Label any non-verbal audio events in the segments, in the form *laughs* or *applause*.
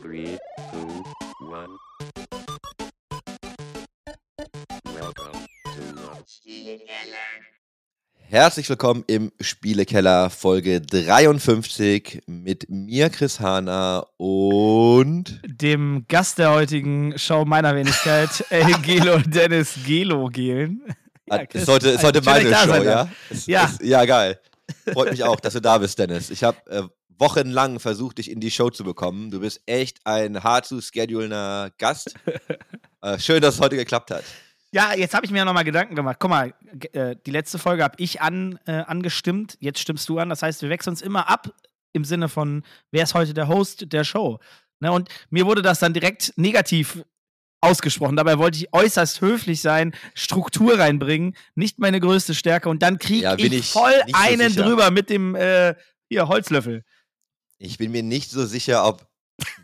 Three, two, one. Welcome to Herzlich willkommen im Spielekeller Folge 53 mit mir, Chris Hahner und dem Gast der heutigen Show meiner Wenigkeit, El *laughs* Gelo Dennis Gelo Gelen. Ah, ist heute, ist heute dass ich meine Show, sein ja? Ist, Ja. Ist, ja, geil. Freut mich auch, dass du da bist, Dennis. Ich habe äh, wochenlang versucht, dich in die Show zu bekommen. Du bist echt ein hart zu schedulender Gast. *laughs* äh, schön, dass es heute geklappt hat. Ja, jetzt habe ich mir ja nochmal Gedanken gemacht. Guck mal, äh, die letzte Folge habe ich an, äh, angestimmt, jetzt stimmst du an. Das heißt, wir wechseln uns immer ab im Sinne von, wer ist heute der Host der Show? Ne, und mir wurde das dann direkt negativ ausgesprochen. Dabei wollte ich äußerst höflich sein, Struktur reinbringen, nicht meine größte Stärke. Und dann kriege Ja, ich, ich voll so einen sicher. drüber mit dem äh, hier, Holzlöffel. Ich bin mir nicht so sicher, ob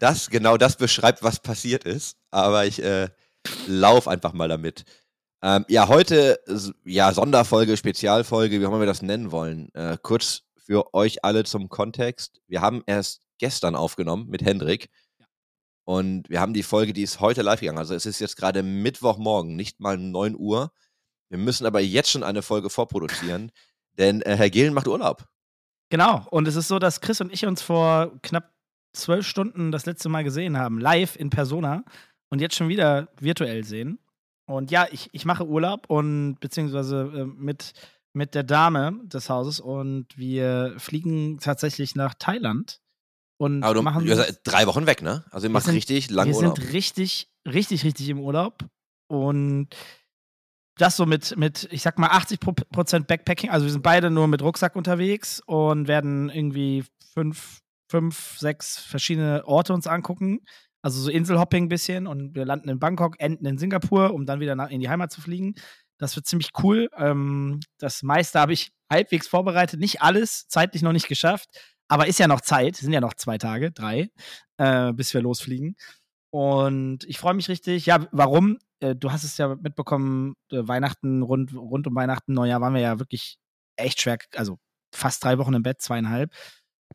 das genau das beschreibt, was passiert ist, aber ich äh, lauf einfach mal damit. Ähm, ja, heute, ja, Sonderfolge, Spezialfolge, wie auch immer wir das nennen wollen. Äh, kurz für euch alle zum Kontext. Wir haben erst gestern aufgenommen mit Hendrik. Und wir haben die Folge, die ist heute live gegangen. Also es ist jetzt gerade Mittwochmorgen, nicht mal 9 Uhr. Wir müssen aber jetzt schon eine Folge vorproduzieren, denn äh, Herr Gehlen macht Urlaub. Genau. Und es ist so, dass Chris und ich uns vor knapp zwölf Stunden das letzte Mal gesehen haben, live in Persona und jetzt schon wieder virtuell sehen. Und ja, ich, ich mache Urlaub und beziehungsweise äh, mit, mit der Dame des Hauses und wir fliegen tatsächlich nach Thailand und Aber du, machen ihr seid drei Wochen weg, ne? Also ihr macht sind- richtig lange wir Urlaub. sind richtig, richtig, richtig im Urlaub. Und das so mit, mit ich sag mal, 80 Pro- Prozent Backpacking. Also wir sind beide nur mit Rucksack unterwegs und werden irgendwie fünf, fünf, sechs verschiedene Orte uns angucken. Also so Inselhopping ein bisschen. Und wir landen in Bangkok, enden in Singapur, um dann wieder nach, in die Heimat zu fliegen. Das wird ziemlich cool. Ähm, das meiste habe ich halbwegs vorbereitet. Nicht alles, zeitlich noch nicht geschafft. Aber ist ja noch Zeit. Sind ja noch zwei Tage, drei, äh, bis wir losfliegen. Und ich freue mich richtig. Ja, warum? Äh, du hast es ja mitbekommen, äh, Weihnachten, rund, rund um Weihnachten, Neujahr waren wir ja wirklich echt schwer, also fast drei Wochen im Bett, zweieinhalb.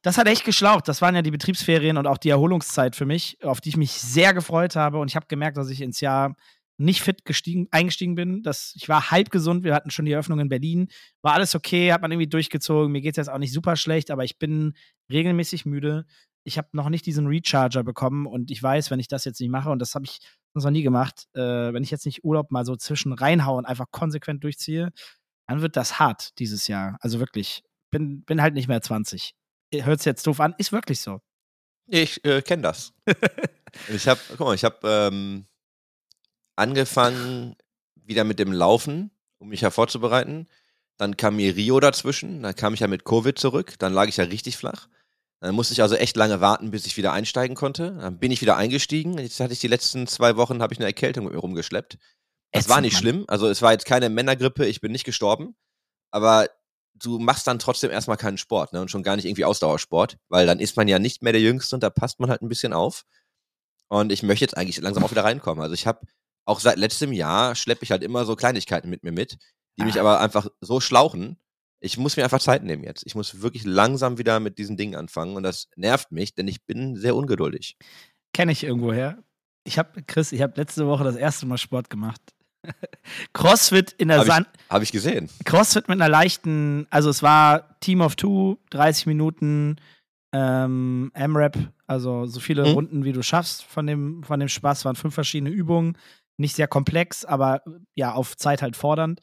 Das hat echt geschlaucht. Das waren ja die Betriebsferien und auch die Erholungszeit für mich, auf die ich mich sehr gefreut habe. Und ich habe gemerkt, dass ich ins Jahr nicht fit gestiegen, eingestiegen bin. Das, ich war halb gesund. Wir hatten schon die Eröffnung in Berlin. War alles okay, hat man irgendwie durchgezogen. Mir geht es jetzt auch nicht super schlecht, aber ich bin regelmäßig müde. Ich habe noch nicht diesen Recharger bekommen und ich weiß, wenn ich das jetzt nicht mache, und das habe ich sonst noch nie gemacht, äh, wenn ich jetzt nicht Urlaub mal so zwischen reinhaue und einfach konsequent durchziehe, dann wird das hart dieses Jahr. Also wirklich, bin, bin halt nicht mehr 20. Hört jetzt doof an, ist wirklich so. Ich äh, kenne das. *laughs* ich habe, guck mal, ich habe ähm, angefangen wieder mit dem Laufen, um mich hervorzubereiten. Dann kam mir Rio dazwischen, dann kam ich ja mit Covid zurück, dann lag ich ja richtig flach. Dann musste ich also echt lange warten, bis ich wieder einsteigen konnte. Dann bin ich wieder eingestiegen. Jetzt hatte ich die letzten zwei Wochen habe ich eine Erkältung mit mir rumgeschleppt. Es war nicht Mann. schlimm, also es war jetzt keine Männergrippe, ich bin nicht gestorben, aber du machst dann trotzdem erstmal keinen Sport, ne? Und schon gar nicht irgendwie Ausdauersport, weil dann ist man ja nicht mehr der Jüngste und da passt man halt ein bisschen auf. Und ich möchte jetzt eigentlich langsam auch wieder reinkommen. Also ich habe auch seit letztem Jahr schleppe ich halt immer so Kleinigkeiten mit mir mit, die mich Ah. aber einfach so schlauchen. Ich muss mir einfach Zeit nehmen jetzt. Ich muss wirklich langsam wieder mit diesen Dingen anfangen und das nervt mich, denn ich bin sehr ungeduldig. Kenne ich irgendwoher. Ich habe, Chris, ich habe letzte Woche das erste Mal Sport gemacht. *laughs* Crossfit in der Habe Sand. ich, hab ich gesehen. CrossFit mit einer leichten, also es war Team of Two, 30 Minuten, ähm, M-Rap, also so viele Mhm. Runden, wie du schaffst von dem, von dem Spaß, waren fünf verschiedene Übungen, nicht sehr komplex, aber ja, auf Zeit halt fordernd.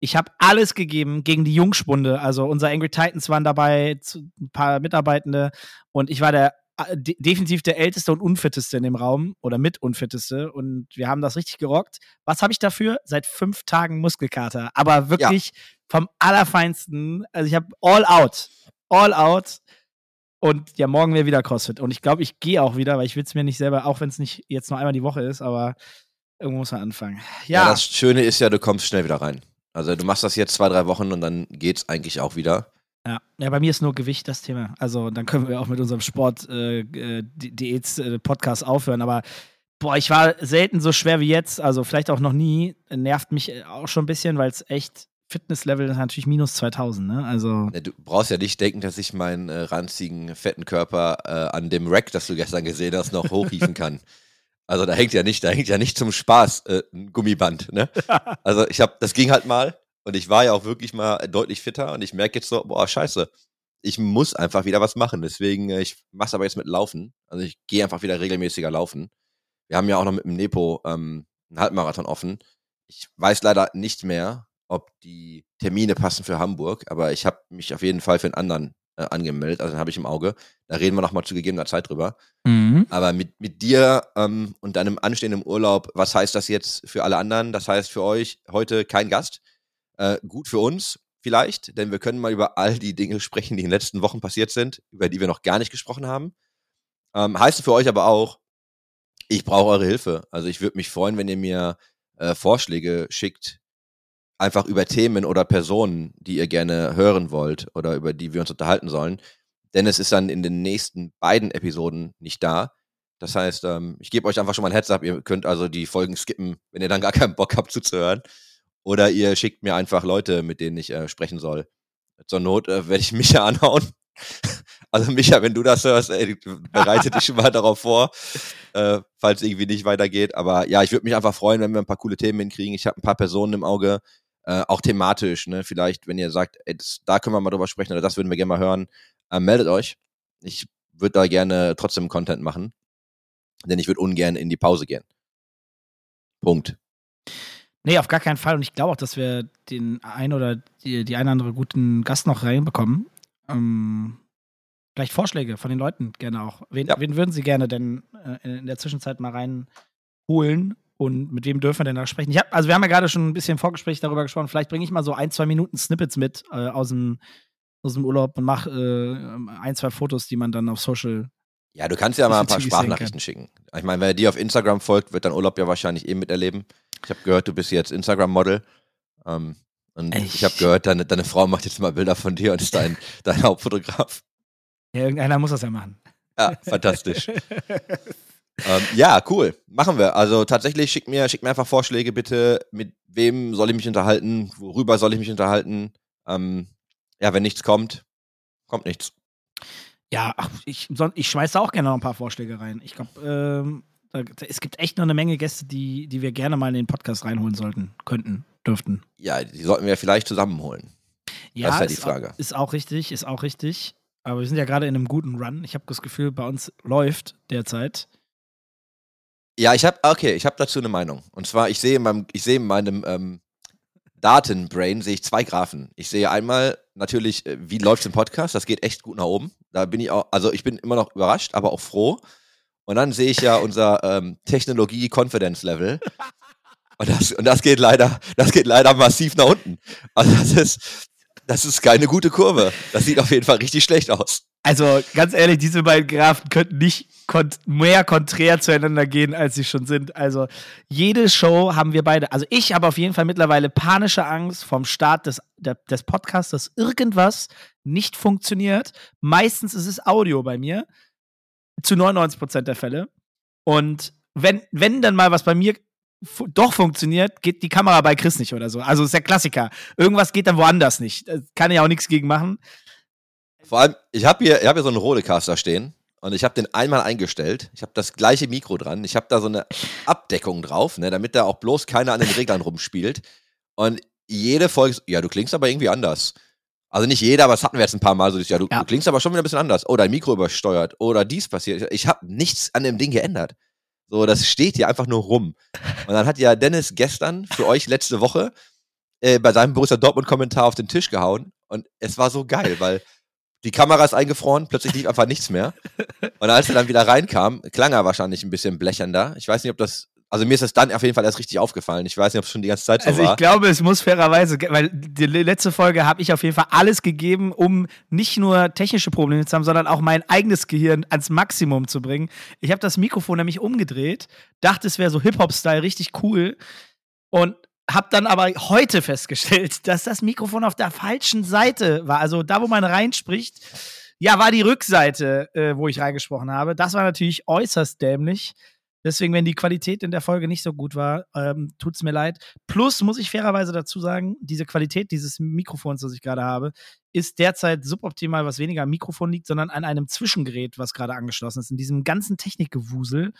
Ich habe alles gegeben gegen die Jungspunde, also unsere Angry Titans waren dabei, ein paar Mitarbeitende und ich war der de definitiv der älteste und unfitteste in dem Raum oder mit unfitteste und wir haben das richtig gerockt. Was habe ich dafür? Seit fünf Tagen Muskelkater, aber wirklich vom allerfeinsten. Also ich habe all out, all out. Und ja, morgen wäre wieder CrossFit. Und ich glaube, ich gehe auch wieder, weil ich will es mir nicht selber, auch wenn es nicht jetzt nur einmal die Woche ist, aber irgendwo muss man anfangen. Ja. Ja, das Schöne ist ja, du kommst schnell wieder rein. Also du machst das jetzt zwei, drei Wochen und dann geht's eigentlich auch wieder. ja. ja, bei mir ist nur Gewicht das Thema. Also dann können wir auch mit unserem Sport äh, äh, äh, Podcast aufhören. Aber boah, ich war selten so schwer wie jetzt. Also vielleicht auch noch nie. Nervt mich auch schon ein bisschen, weil es echt Fitnesslevel ist natürlich minus 2000, ne? Also. Ne, Du brauchst ja nicht denken, dass ich meinen äh, ranzigen, fetten Körper an dem Rack, das du gestern gesehen hast, noch *laughs* hochhieven kann. Also da hängt ja nicht, da hängt ja nicht zum Spaß äh, ein Gummiband, ne? *laughs* Also ich habe, das ging halt mal und ich war ja auch wirklich mal deutlich fitter und ich merke jetzt so, boah, scheiße, ich muss einfach wieder was machen. Deswegen, äh, ich mach's aber jetzt mit Laufen. Also ich gehe einfach wieder regelmäßiger laufen. Wir haben ja auch noch mit dem Nepo ähm, einen Halbmarathon offen. Ich weiß leider nicht mehr, ob die Termine passen für Hamburg, aber ich habe mich auf jeden Fall für einen anderen äh, angemeldet, also den habe ich im Auge. Da reden wir nochmal zu gegebener Zeit drüber. Mhm. Aber mit, mit dir ähm, und deinem anstehenden Urlaub, was heißt das jetzt für alle anderen? Das heißt für euch heute kein Gast. Äh, gut für uns vielleicht, denn wir können mal über all die Dinge sprechen, die in den letzten Wochen passiert sind, über die wir noch gar nicht gesprochen haben. Ähm, heißt für euch aber auch, ich brauche eure Hilfe. Also ich würde mich freuen, wenn ihr mir äh, Vorschläge schickt, einfach über Themen oder Personen, die ihr gerne hören wollt oder über die wir uns unterhalten sollen. Dennis ist dann in den nächsten beiden Episoden nicht da. Das heißt, ähm, ich gebe euch einfach schon mal ein Heads up. Ihr könnt also die Folgen skippen, wenn ihr dann gar keinen Bock habt zuzuhören. Oder ihr schickt mir einfach Leute, mit denen ich äh, sprechen soll. Zur Not äh, werde ich *laughs* Micha anhauen. Also Micha, wenn du das hörst, ey, bereite dich schon *laughs* mal darauf vor, äh, falls irgendwie nicht weitergeht. Aber ja, ich würde mich einfach freuen, wenn wir ein paar coole Themen hinkriegen. Ich habe ein paar Personen im Auge, äh, auch thematisch. Ne? Vielleicht, wenn ihr sagt, ey, das, da können wir mal drüber sprechen oder das würden wir gerne mal hören, äh, meldet euch. Ich würde da gerne trotzdem Content machen, denn ich würde ungern in die Pause gehen. Punkt. Nee, auf gar keinen Fall. Und ich glaube auch, dass wir den ein oder die, die eine andere guten Gast noch reinbekommen. Ähm, vielleicht Vorschläge von den Leuten gerne auch. Wen, Ja. wen würden Sie gerne denn äh, in der Zwischenzeit mal reinholen? Und mit wem dürfen wir denn da sprechen? Ich hab, also wir haben ja gerade schon ein bisschen im Vorgespräch darüber gesprochen. Vielleicht bringe ich mal so ein, zwei Minuten Snippets mit äh, aus, dem, aus dem Urlaub und mache äh, ein, zwei Fotos, die man dann auf Social. Ja, du kannst ja mal ein paar Sprachnachrichten schicken. Ich meine, wer dir auf Instagram folgt, wird dein Urlaub ja wahrscheinlich eh miterleben. Ich habe gehört, du bist jetzt Instagram-Model. Ähm, und Ey. ich habe gehört, deine, deine Frau macht jetzt mal Bilder von dir und ist dein, dein Hauptfotograf. Ja, irgendeiner muss das ja machen. Ja, fantastisch. *laughs* ähm, ja, cool. Machen wir. Also tatsächlich, schick mir, schick mir einfach Vorschläge bitte. Mit wem soll ich mich unterhalten? Worüber soll ich mich unterhalten? Ähm, ja, wenn nichts kommt, kommt nichts. Ja, ach, ich, ich schmeiß da auch gerne noch ein paar Vorschläge rein. Ich glaube, ähm, es gibt echt noch eine Menge Gäste, die, die wir gerne mal in den Podcast reinholen sollten, könnten, dürften. Ja, die sollten wir vielleicht zusammenholen. Ja, Das ist ja die ist Frage. Auch, ist auch richtig, ist auch richtig. Aber wir sind ja gerade in einem guten Run. Ich habe das Gefühl, bei uns läuft derzeit. Ja, ich habe okay, ich habe dazu eine Meinung. Und zwar, ich sehe in meinem, ich sehe in meinem ähm, Datenbrain sehe ich zwei Graphen. Ich sehe einmal natürlich, äh, wie läuft's im Podcast. Das geht echt gut nach oben. Da bin ich auch, also ich bin immer noch überrascht, aber auch froh. Und dann sehe ich ja unser ähm, Technologie-Confidence-Level. Und das, und das geht leider, das geht leider massiv nach unten. Also das ist, das ist keine gute Kurve. Das sieht auf jeden Fall richtig schlecht aus. Also ganz ehrlich, diese beiden Graphen könnten nicht kont mehr konträr zueinander gehen, als sie schon sind. Also jede Show haben wir beide. Also ich habe auf jeden Fall mittlerweile panische Angst vom Start des, der, des Podcasts, dass irgendwas nicht funktioniert. Meistens ist es Audio bei mir. Zu 99 Prozent der Fälle. Und wenn, wenn dann mal was bei mir fu doch funktioniert, geht die Kamera bei Chris nicht oder so. Also ist der Klassiker. Irgendwas geht dann woanders nicht. Äh, Kann ich auch nichts gegen machen. Vor allem, ich habe hier, ich hab hier so einen Rodecaster stehen und ich habe den einmal eingestellt. Ich habe das gleiche Mikro dran. Ich habe da so eine Abdeckung drauf, ne, damit da auch bloß keiner an den Reglern rumspielt. Und jede Folge, ja, du klingst aber irgendwie anders. Also nicht jeder, aber das hatten wir jetzt ein paar Mal so, ja, du, Ja. du klingst aber schon wieder ein bisschen anders. Oh, dein Mikro übersteuert. Oder dies passiert. Ich habe nichts an dem Ding geändert. So, das steht hier einfach nur rum. Und dann hat ja Dennis gestern für euch letzte Woche äh, bei seinem Borussia Dortmund-Kommentar auf den Tisch gehauen. Und es war so geil, weil die Kamera ist eingefroren, plötzlich lief einfach nichts mehr. Und als er dann wieder reinkam, klang er wahrscheinlich ein bisschen blechernder. Ich weiß nicht, ob das, also mir ist das dann auf jeden Fall erst richtig aufgefallen. Ich weiß nicht, ob es schon die ganze Zeit so Also war. ich glaube, es muss fairerweise, weil die le- letzte Folge habe ich auf jeden Fall alles gegeben, um nicht nur technische Probleme zu haben, sondern auch mein eigenes Gehirn ans Maximum zu bringen. Ich habe das Mikrofon nämlich umgedreht, dachte, es wäre so Hip-Hop-Style, richtig cool und habe dann aber heute festgestellt, *laughs* dass das Mikrofon auf der falschen Seite war. Also da, wo man reinspricht, ja, war die Rückseite, äh, wo ich reingesprochen habe. Das war natürlich äußerst dämlich. Deswegen, wenn die Qualität in der Folge nicht so gut war, ähm, tut es mir leid. Plus muss ich fairerweise dazu sagen, diese Qualität dieses Mikrofons, das ich gerade habe, ist derzeit suboptimal, was weniger am Mikrofon liegt, sondern an einem Zwischengerät, was gerade angeschlossen ist, in diesem ganzen Technikgewusel.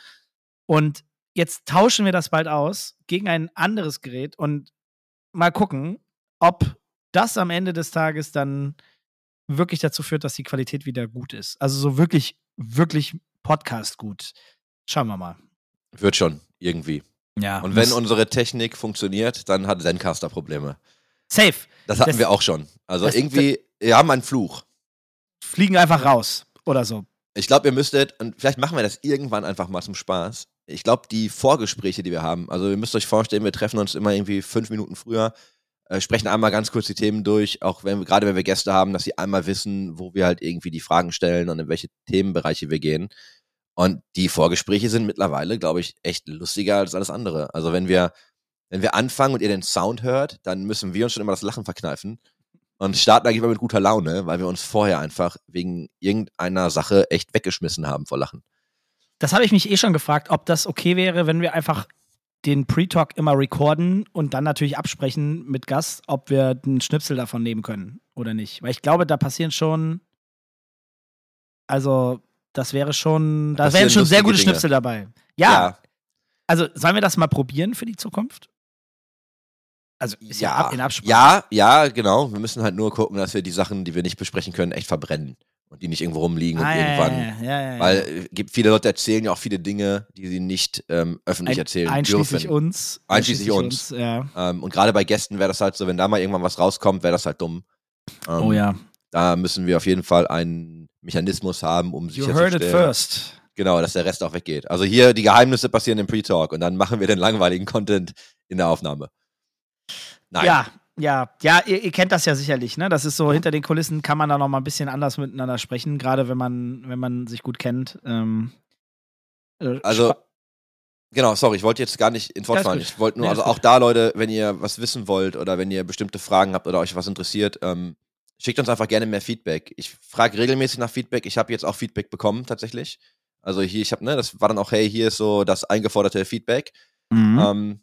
Und jetzt tauschen wir das bald aus gegen ein anderes Gerät und mal gucken, ob das am Ende des Tages dann wirklich dazu führt, dass die Qualität wieder gut ist. Also so wirklich, wirklich Podcast gut. Schauen wir mal. Wird schon, irgendwie. Ja. Und wenn unsere Technik funktioniert, dann hat Zencaster Probleme. Safe. Das hatten Das- wir auch schon. Also das- irgendwie, wir haben einen Fluch. Fliegen einfach raus oder so. Ich glaube, ihr müsstet, und vielleicht machen wir das irgendwann einfach mal zum Spaß. Ich glaube, die Vorgespräche, die wir haben, also ihr müsst euch vorstellen, wir treffen uns immer irgendwie fünf Minuten früher, äh, sprechen einmal ganz kurz die Themen durch, auch wenn gerade wenn wir Gäste haben, dass sie einmal wissen, wo wir halt irgendwie die Fragen stellen und in welche Themenbereiche wir gehen. Und die Vorgespräche sind mittlerweile, glaube ich, echt lustiger als alles andere. Also wenn wir, wenn wir anfangen und ihr den Sound hört, dann müssen wir uns schon immer das Lachen verkneifen und starten eigentlich immer mit guter Laune, weil wir uns vorher einfach wegen irgendeiner Sache echt weggeschmissen haben vor Lachen. Das habe ich mich eh schon gefragt, ob das okay wäre, wenn wir einfach den Pre-Talk immer recorden und dann natürlich absprechen mit Gast, ob wir einen Schnipsel davon nehmen können oder nicht. Weil ich glaube, da passieren schon, also das wäre schon, da passieren wären schon sehr gute Dinge. Schnipsel dabei. Ja, also sollen wir das mal probieren für die Zukunft? Also ist ja, ja, in Absprache. ja, ja, genau. Wir müssen halt nur gucken, dass wir die Sachen, die wir nicht besprechen können, echt verbrennen und die nicht irgendwo rumliegen Ah, und ja, irgendwann. ja, ja, ja, ja. Weil äh, gibt viele Leute erzählen ja auch viele Dinge, die sie nicht ähm, öffentlich Ein, erzählen einschließlich dürfen. uns. Einschließlich uns. Ja. Ähm, und gerade bei Gästen wäre das halt so, wenn da mal irgendwann was rauskommt, wäre das halt dumm. Ähm, Oh ja. Da müssen wir auf jeden Fall einen Mechanismus haben, um You heard it sicherzustellen, first. genau, dass der Rest auch weggeht. Also hier die Geheimnisse passieren im Pre-Talk und dann machen wir den langweiligen Content in der Aufnahme. Nein. Ja, ja, ja, ihr, ihr kennt das ja sicherlich, ne? Das ist so, hinter den Kulissen kann man da noch mal ein bisschen anders miteinander sprechen, gerade wenn man, wenn man sich gut kennt. Ähm, äh, Also, genau, sorry, ich wollte jetzt gar nicht fallen. gut. Ich wollte nur, Nee, also auch da, Leute, wenn ihr was wissen wollt oder wenn ihr bestimmte Fragen habt oder euch was interessiert, ähm, schickt uns einfach gerne mehr Feedback. Ich frage regelmäßig nach Feedback. Ich habe jetzt auch Feedback bekommen, tatsächlich. Also hier, ich habe, ne, das war dann auch, hey, hier ist so das eingeforderte Feedback. Mhm. Ähm,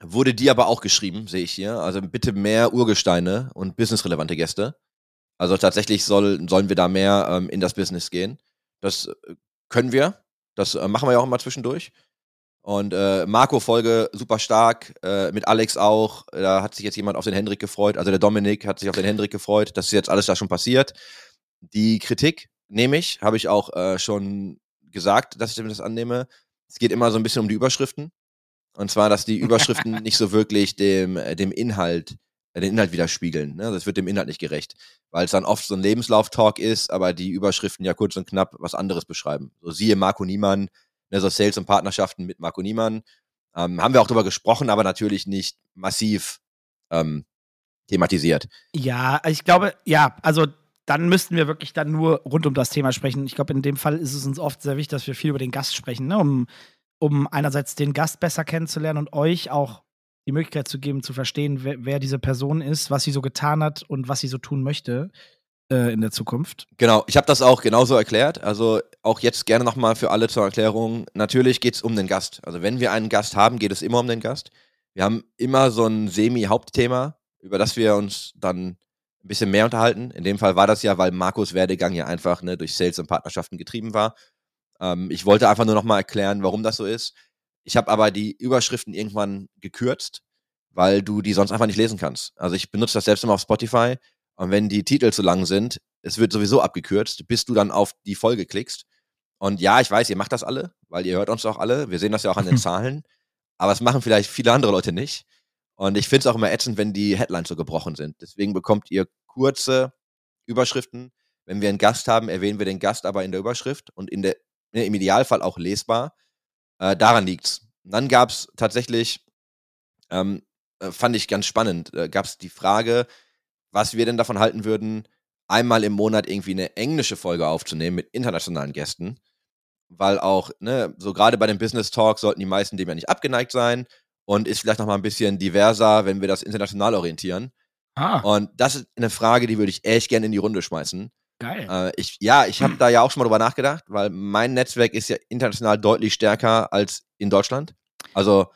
wurde die aber auch geschrieben, sehe ich hier. Also bitte mehr Urgesteine und businessrelevante Gäste. Also tatsächlich soll, sollen wir da mehr ähm, in das Business gehen. Das äh, können wir. Das äh, machen wir ja auch immer zwischendurch. Und äh, Marco-Folge super stark, äh, mit Alex auch. Da hat sich jetzt jemand auf den Hendrik gefreut. Also der Dominik hat sich auf den Hendrik gefreut. Das ist jetzt alles da schon passiert. Die Kritik nehme ich, habe ich auch äh, schon gesagt, dass ich das annehme. Es geht immer so ein bisschen um die Überschriften. Und zwar, dass die *laughs* Überschriften nicht so wirklich dem, äh, dem Inhalt, äh, den Inhalt widerspiegeln. Ne? Das wird dem Inhalt nicht gerecht. Weil es dann oft so ein Lebenslauf-Talk ist, aber die Überschriften ja kurz und knapp was anderes beschreiben. So siehe Marco Niemann, ne, so Sales und Partnerschaften mit Marco Niemann. Ähm, haben wir auch drüber gesprochen, aber natürlich nicht massiv ähm, thematisiert. Ja, ich glaube, ja, also dann müssten wir wirklich dann nur rund um das Thema sprechen. Ich glaube, in dem Fall ist es uns oft sehr wichtig, dass wir viel über den Gast sprechen, ne? um, um einerseits den Gast besser kennenzulernen und euch auch die Möglichkeit zu geben, zu verstehen, wer, wer diese Person ist, was sie so getan hat und was sie so tun möchte äh, in der Zukunft. Genau, ich habe das auch genauso erklärt. Also auch jetzt gerne nochmal für alle zur Erklärung. Natürlich geht es um den Gast. Also wenn wir einen Gast haben, geht es immer um den Gast. Wir haben immer so ein Semi-Hauptthema, über das wir uns dann ein bisschen mehr unterhalten. In dem Fall war das ja, weil Markus Werdegang ja einfach ne, durch Sales und Partnerschaften getrieben war. Ähm, ich wollte einfach nur nochmal erklären, warum das so ist. Ich habe aber die Überschriften irgendwann gekürzt, weil du die sonst einfach nicht lesen kannst. Also ich benutze das selbst immer auf Spotify und wenn die Titel zu lang sind, es wird sowieso abgekürzt, bis du dann auf die Folge klickst. Und ja, ich weiß, ihr macht das alle, weil ihr hört uns auch alle. Wir sehen das ja auch an den *laughs* Zahlen. Aber es machen vielleicht viele andere Leute nicht. Und ich finde es auch immer ätzend, wenn die Headlines so gebrochen sind. Deswegen bekommt ihr kurze Überschriften. Wenn wir einen Gast haben, erwähnen wir den Gast aber in der Überschrift und in der, ne, im Idealfall auch lesbar. Äh, daran liegt's. Und dann gab's tatsächlich, ähm, äh, fand ich ganz spannend, äh, gab's die Frage, was wir denn davon halten würden, einmal im Monat irgendwie eine englische Folge aufzunehmen mit internationalen Gästen. Weil auch, ne, so gerade bei dem Business Talk sollten die meisten dem ja nicht abgeneigt sein und ist vielleicht noch mal ein bisschen diverser, wenn wir das international orientieren. Ah. Und das ist eine Frage, die würde ich echt gerne in die Runde schmeißen. Geil. Äh, ich, ja, ich habe *clears throat* da ja auch schon mal drüber nachgedacht, weil mein Netzwerk ist ja international deutlich stärker als in Deutschland. Also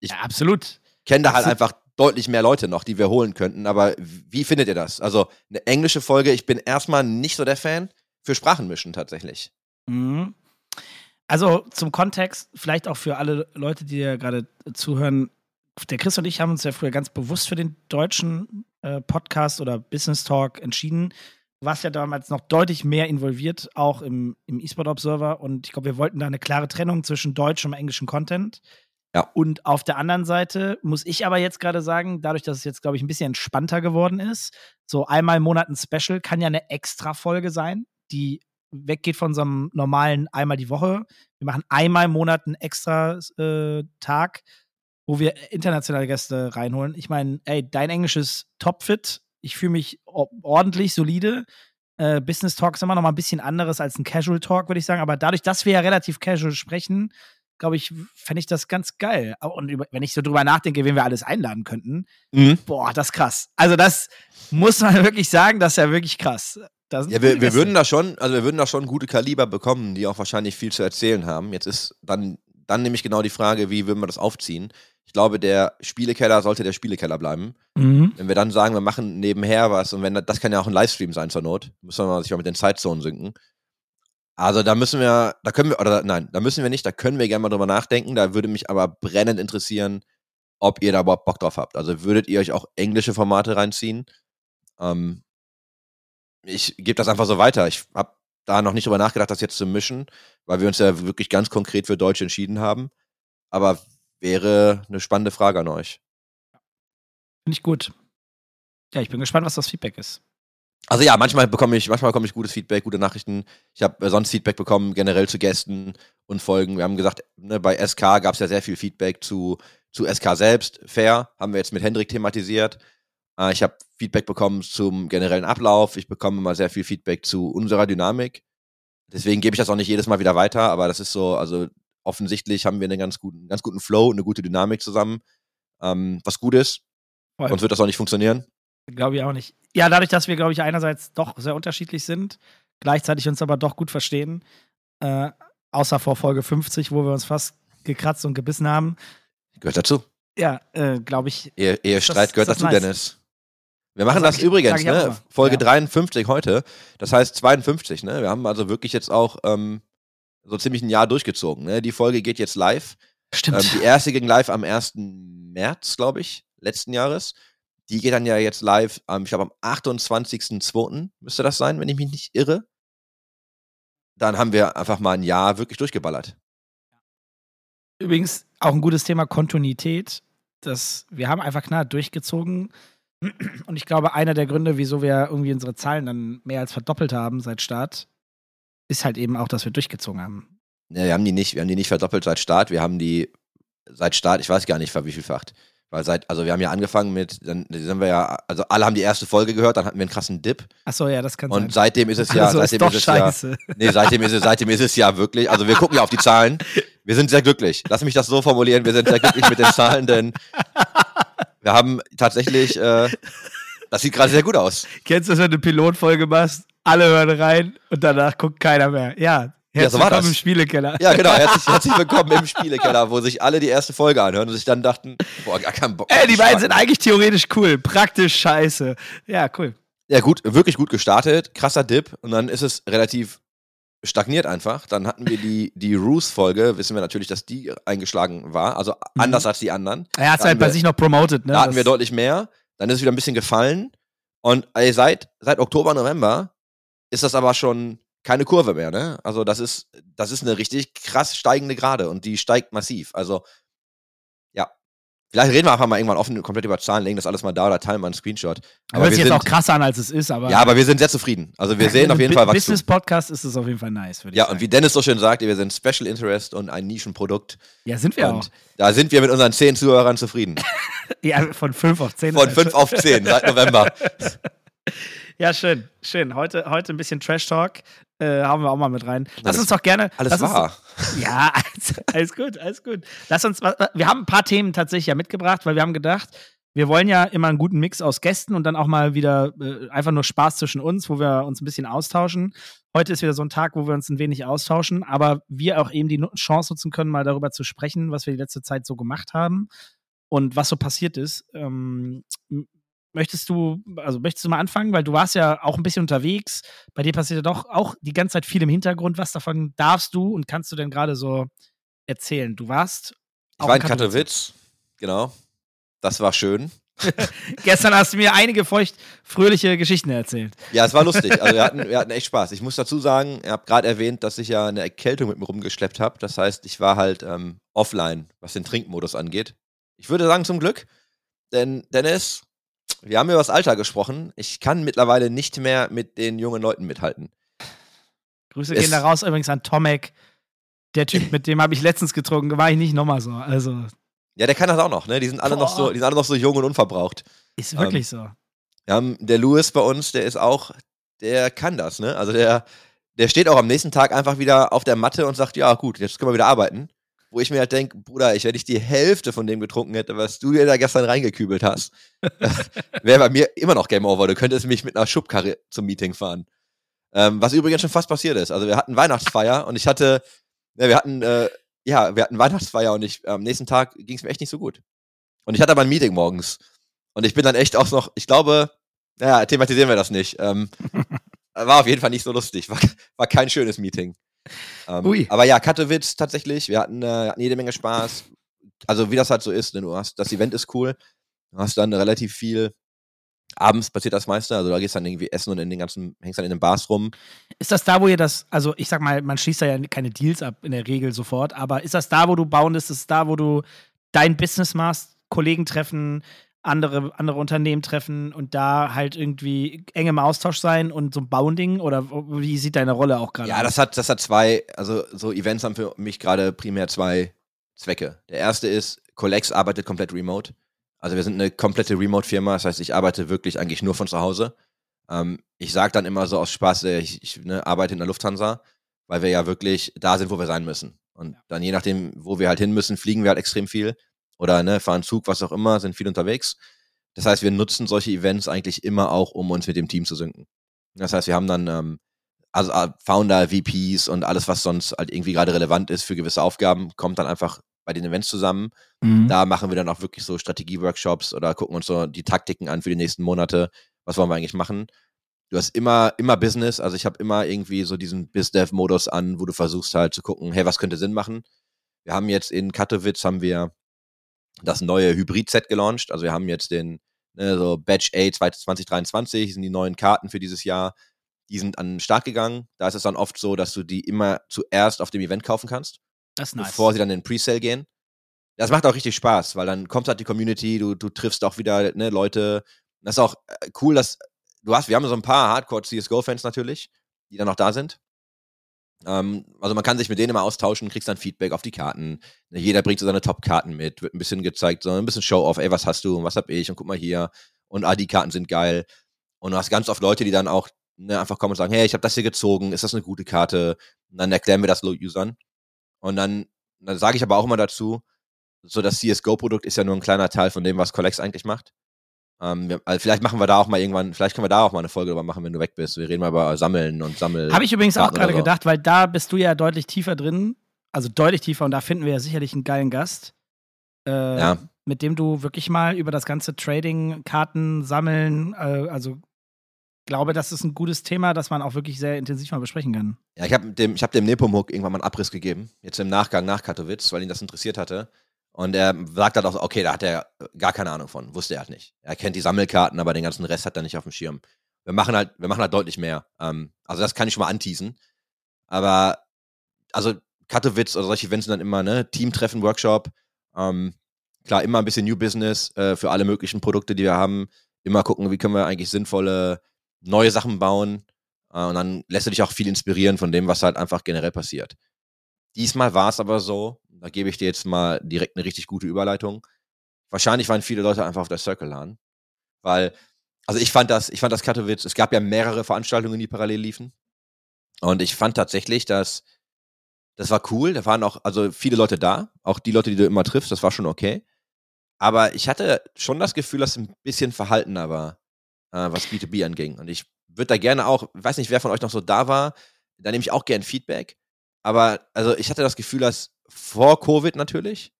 ich ja, absolut. kenne da halt Absolut. einfach deutlich mehr Leute noch, die wir holen könnten. Aber wie findet ihr das? Also eine englische Folge, ich bin erstmal nicht so der Fan für Sprachenmischen tatsächlich. Mhm. Also zum Kontext, vielleicht auch für alle Leute, die ja gerade zuhören. Der Chris und ich haben uns ja früher ganz bewusst für den deutschen äh, Podcast oder Business Talk entschieden. Warst ja damals noch deutlich mehr involviert, auch im, im eSport Observer. Und ich glaube, wir wollten da eine klare Trennung zwischen deutschem und englischem Content. Ja. Und auf der anderen Seite muss ich aber jetzt gerade sagen, dadurch, dass es jetzt, glaube ich, ein bisschen entspannter geworden ist, so einmal im Monat ein Special kann ja eine extra Folge sein, die weggeht von so einem normalen einmal die Woche. Wir machen einmal im Monat einen extra äh, Tag, wo wir internationale Gäste reinholen. Ich meine, ey, dein Englisch ist topfit. Ich fühle mich ordentlich, solide. Äh, Business Talk ist immer noch mal ein bisschen anderes als ein Casual Talk, würde ich sagen. Aber dadurch, dass wir ja relativ casual sprechen, glaube ich, fände ich das ganz geil. Und über, wenn ich so drüber nachdenke, wen wir alles einladen könnten, boah, das ist krass. Also das muss man *laughs* wirklich sagen, das ist ja wirklich krass. Ja, wir, wir würden da schon, also wir würden da schon gute Kaliber bekommen, die auch wahrscheinlich viel zu erzählen haben. Jetzt ist dann, dann nämlich genau die Frage, wie würden wir das aufziehen? Ich glaube, der Spielekeller sollte der Spielekeller bleiben. Mhm. Wenn wir dann sagen, wir machen nebenher was und wenn das, das kann ja auch ein Livestream sein zur Not, müssen wir sich mal mit den Zeitzonen sinken. Also da müssen wir, da können wir, oder nein, da müssen wir nicht, da können wir gerne mal drüber nachdenken. Da würde mich aber brennend interessieren, ob ihr da überhaupt Bock drauf habt. Also würdet ihr euch auch englische Formate reinziehen? Ähm, ich gebe das einfach so weiter. Ich habe da noch nicht drüber nachgedacht, das jetzt zu mischen, weil wir uns ja wirklich ganz konkret für Deutsch entschieden haben. Aber wäre eine spannende Frage an euch. Finde ich gut. Ja, ich bin gespannt, was das Feedback ist. Also ja, manchmal bekomme ich, manchmal bekomme ich gutes Feedback, gute Nachrichten. Ich habe äh, sonst Feedback bekommen, generell zu Gästen und Folgen. Wir haben gesagt, ne, bei SK gab es ja sehr viel Feedback zu, zu SK selbst. Fair, haben wir jetzt mit Hendrik thematisiert. Äh, ich habe Feedback bekommen zum generellen Ablauf. Ich bekomme immer sehr viel Feedback zu unserer Dynamik. Deswegen gebe ich das auch nicht jedes Mal wieder weiter, aber das ist so, also offensichtlich haben wir einen ganz guten, ganz guten Flow, eine gute Dynamik zusammen. Ähm, was gut ist. Sonst wird das auch nicht funktionieren. Glaube ich auch nicht. Ja, dadurch, dass wir, glaube ich, einerseits doch sehr unterschiedlich sind, gleichzeitig uns aber doch gut verstehen, äh, außer vor Folge 50, wo wir uns fast gekratzt und gebissen haben. Gehört dazu. Ja, äh, glaube ich, Ehe, Ehestreit das- gehört das dazu, nice. Dennis. Wir machen Sag das ich- übrigens, sag ich auch ne? Folge Ja. 53 heute. Das heißt 52, ne? Wir haben also wirklich jetzt auch ähm, so ziemlich ein Jahr durchgezogen. Ne? Die Folge geht jetzt live. stimmt. Ähm, die erste ging live am 1. März, glaube ich, letzten Jahres. Die geht dann ja jetzt live, ähm, ich glaube am 28.02. müsste das sein, wenn ich mich nicht irre. Dann haben wir einfach mal ein Jahr wirklich durchgeballert. Übrigens auch ein gutes Thema Kontinuität. Das, wir haben einfach knallhart durchgezogen. Und ich glaube, einer der Gründe, wieso wir irgendwie unsere Zahlen dann mehr als verdoppelt haben seit Start, ist halt eben auch, dass wir durchgezogen haben. Ja, wir haben die nicht, wir haben die nicht verdoppelt seit Start. Wir haben die seit Start, ich weiß gar nicht, verwievielfacht. Weil seit, also wir haben ja angefangen mit, dann sind wir ja, also alle haben die erste Folge gehört, dann hatten wir einen krassen Dip. Achso, ja, das kann Und sein. seitdem ist es ja, also ist seitdem doch ist es ja, scheiße. nee, seitdem ist es, seitdem ist es ja wirklich, also wir gucken ja auf die Zahlen. Wir sind sehr glücklich. Lass mich das so formulieren, wir sind sehr glücklich mit den Zahlen, denn wir haben tatsächlich, äh, das sieht gerade sehr gut aus. Kennst du das, wenn du eine Pilotfolge machst? Alle hören rein und danach guckt keiner mehr. Ja, Ja, herzlich so war willkommen das. im Spielekeller. Ja, genau, herzlich, *laughs* herzlich willkommen im Spielekeller, wo sich alle die erste Folge anhören und sich dann dachten, boah, gar keinen Bock. Ey, die beiden sind eigentlich theoretisch cool, praktisch scheiße. Ja, cool. Ja, gut, wirklich gut gestartet, krasser Dip und dann ist es relativ stagniert einfach. Dann hatten wir die, die Roos-Folge, wissen wir natürlich, dass die eingeschlagen war, also Mhm. anders als die anderen. Er hat es halt bei wir- sich noch promoted, ne? Da hatten wir Das- deutlich mehr, dann ist es wieder ein bisschen gefallen und ey, seit, seit Oktober, November ist das aber schon keine Kurve mehr, ne? Also das ist, das ist eine richtig krass steigende Gerade und die steigt massiv. Also, ja. Vielleicht reden wir einfach mal irgendwann offen komplett über Zahlen, legen das alles mal da oder teilen mal einen Screenshot. Aber es wir ist jetzt auch krasser an, als es ist, aber. ja, aber wir sind sehr zufrieden. Also wir sehen auf jeden Fall Wachstum. Business-Podcast ist es auf jeden Fall nice, würde ich Ja, sagen. und wie Dennis so schön sagt, wir sind Special Interest und ein Nischenprodukt. ja, sind wir auch. Und da sind wir mit unseren zehn Zuhörern zufrieden. *laughs* Ja, von 5 auf 10. Von fünf auf zehn seit November. *laughs* Ja, schön, schön. Heute, heute ein bisschen Trash-Talk. Äh, haben wir auch mal mit rein. Lass Alles- uns doch gerne. Alles lass uns, wahr. *laughs* Ja, alles, alles gut, alles gut. Lass uns, wir haben ein paar Themen tatsächlich ja mitgebracht, weil wir haben gedacht, wir wollen ja immer einen guten Mix aus Gästen und dann auch mal wieder äh, einfach nur Spaß zwischen uns, wo wir uns ein bisschen austauschen. Heute ist wieder so ein Tag, wo wir uns ein wenig austauschen, aber wir auch eben die Chance nutzen können, mal darüber zu sprechen, was wir die letzte Zeit so gemacht haben und was so passiert ist. Ähm, möchtest du, also möchtest du mal anfangen, weil du warst ja auch ein bisschen unterwegs. Bei dir passiert ja doch auch die ganze Zeit viel im Hintergrund. Was davon darfst du und kannst du denn gerade so erzählen? Du warst. Ich war in Katowice, genau. Das war schön. *laughs* Gestern hast du mir einige feucht fröhliche Geschichten erzählt. Ja, es war lustig. Also wir *laughs* hatten, wir hatten echt Spaß. Ich muss dazu sagen, ihr habt gerade erwähnt, dass ich ja eine Erkältung mit mir rumgeschleppt habe. Das heißt, ich war halt ähm, offline, was den Trinkmodus angeht. Ich würde sagen zum Glück, denn Dennis, wir haben über das Alter gesprochen. Ich kann mittlerweile nicht mehr mit den jungen Leuten mithalten. Grüße es gehen da raus übrigens an Tomek. Der Typ, mit dem habe ich letztens getrunken, war ich nicht nochmal so. Also ja, der kann das auch noch, ne? Die sind alle, noch so, die sind alle noch so jung und unverbraucht. Ist wirklich ähm, so. Wir haben der Louis bei uns, der ist auch, der kann das, ne? Also der, der steht auch am nächsten Tag einfach wieder auf der Matte und sagt, ja gut, jetzt können wir wieder arbeiten. Wo ich mir halt denke, Bruder, ich, wenn ich die Hälfte von dem getrunken hätte, was du dir da gestern reingekübelt hast, *laughs* wäre bei mir immer noch Game Over. Du könntest mich mit einer Schubkarre zum Meeting fahren. Ähm, was übrigens schon fast passiert ist. Also wir hatten Weihnachtsfeier und ich hatte, ja, wir hatten äh, ja, wir hatten Weihnachtsfeier und ich, am nächsten Tag ging es mir echt nicht so gut. Und ich hatte aber ein Meeting morgens. Und ich bin dann echt auch noch, ich glaube, naja, thematisieren wir das nicht. Ähm, *laughs* war auf jeden Fall nicht so lustig. War, war kein schönes Meeting. Ähm, Ui. Aber ja, Katowice tatsächlich, wir hatten, äh, hatten jede Menge Spaß. Also wie das halt so ist, ne? du hast, das Event ist cool. Du hast dann relativ viel abends passiert das meiste. Also da gehst dann irgendwie essen und in den ganzen, hängst dann in den Bars rum. Ist das da, wo ihr das, also ich sag mal, man schließt da ja keine Deals ab in der Regel sofort, aber ist das da, wo du bauen ist, ist da, wo du dein Business machst, Kollegen treffen, andere, andere Unternehmen treffen und da halt irgendwie eng im Austausch sein und so ein Bounding oder wie sieht deine Rolle auch gerade Ja, aus? das hat, das hat zwei, also so Events haben für mich gerade primär zwei Zwecke. Der erste ist, Collex arbeitet komplett remote. Also wir sind eine komplette Remote-Firma, das heißt, ich arbeite wirklich eigentlich nur von zu Hause. Ähm, ich sage dann immer so aus Spaß, äh, ich, ich ne, arbeite in der Lufthansa, weil wir ja wirklich da sind, wo wir sein müssen. Und dann je nachdem, wo wir halt hin müssen, fliegen wir halt extrem viel oder ne, fahren Zug, was auch immer, sind viel unterwegs. Das heißt, wir nutzen solche Events eigentlich immer auch, um uns mit dem Team zu sinken. Das heißt, wir haben dann ähm, also äh, Founder, VPs und alles, was sonst halt irgendwie gerade relevant ist für gewisse Aufgaben, kommt dann einfach bei den Events zusammen. Mhm. Da machen wir dann auch wirklich so Strategie-Workshops oder gucken uns so die Taktiken an für die nächsten Monate. Was wollen wir eigentlich machen? Du hast immer, immer Business, also ich habe immer irgendwie so diesen BizDev-Modus an, wo du versuchst halt zu gucken, hey, was könnte Sinn machen? Wir haben jetzt in Katowice haben wir das neue Hybrid-Set gelauncht. Also wir haben jetzt den, ne, so Batch A 2023 sind die neuen Karten für dieses Jahr. Die sind an den Start gegangen. Da ist es dann oft so, dass du die immer zuerst auf dem Event kaufen kannst. Das ist nice. Bevor sie dann in den Presale gehen. Das macht auch richtig Spaß, weil dann kommt halt die Community, du, du triffst auch wieder ne, Leute. Das ist auch äh, cool, dass du hast, wir haben so ein paar Hardcore CSGO-Fans natürlich, die dann noch da sind. Ähm, also man kann sich mit denen immer austauschen, kriegst dann Feedback auf die Karten. Jeder bringt so seine Top-Karten mit, wird ein bisschen gezeigt, so ein bisschen Show-off, ey, was hast du und was hab ich und guck mal hier. Und ah, die Karten sind geil. Und du hast ganz oft Leute, die dann auch ne, einfach kommen und sagen, hey, ich habe das hier gezogen, ist das eine gute Karte? Und dann erklären wir das Low-Usern. Und dann, dann sage ich aber auch immer dazu, so das CSGO-Produkt ist ja nur ein kleiner Teil von dem, was Collex eigentlich macht. Ähm, wir, also vielleicht machen wir da auch mal irgendwann, vielleicht können wir da auch mal eine Folge drüber machen, wenn du weg bist. Wir reden mal über Sammeln und Sammeln. Habe ich übrigens auch gerade so. gedacht, weil da bist du ja deutlich tiefer drin, also deutlich tiefer und da finden wir ja sicherlich einen geilen Gast. Äh, ja. Mit dem du wirklich mal über das ganze Trading, Karten, Sammeln, äh, also glaube, das ist ein gutes Thema, das man auch wirklich sehr intensiv mal besprechen kann. Ja, ich habe dem, hab dem Nepomuk irgendwann mal einen Abriss gegeben, jetzt im Nachgang nach Katowice, weil ihn das interessiert hatte. Und er sagt halt auch, okay, da hat er gar keine Ahnung von, wusste er halt nicht. Er kennt die Sammelkarten, aber den ganzen Rest hat er nicht auf dem Schirm. Wir machen halt, wir machen halt deutlich mehr. Ähm, also das kann ich schon mal anteasen. Aber, also Katowice oder solche Events sind dann immer, ne, Teamtreffen, Workshop. Ähm, klar, immer ein bisschen New Business äh, für alle möglichen Produkte, die wir haben. Immer gucken, wie können wir eigentlich sinnvolle neue Sachen bauen. Äh, und dann lässt du dich auch viel inspirieren von dem, was halt einfach generell passiert. Diesmal war es aber so, da gebe ich dir jetzt mal direkt eine richtig gute Überleitung. Wahrscheinlich waren viele Leute einfach auf der Circle LAN. Weil, also ich fand das, ich fand das Katowice, es gab ja mehrere Veranstaltungen, die parallel liefen. Und ich fand tatsächlich, dass das war cool. Da waren auch, also viele Leute da, auch die Leute, die du immer triffst, das war schon okay. aber ich hatte schon das Gefühl, dass es ein bisschen verhaltener war, äh, was B2B anging. Und ich würde da gerne auch, weiß nicht, wer von euch noch so da war, da nehme ich auch gern Feedback. Aber also ich hatte das Gefühl, dass vor Covid natürlich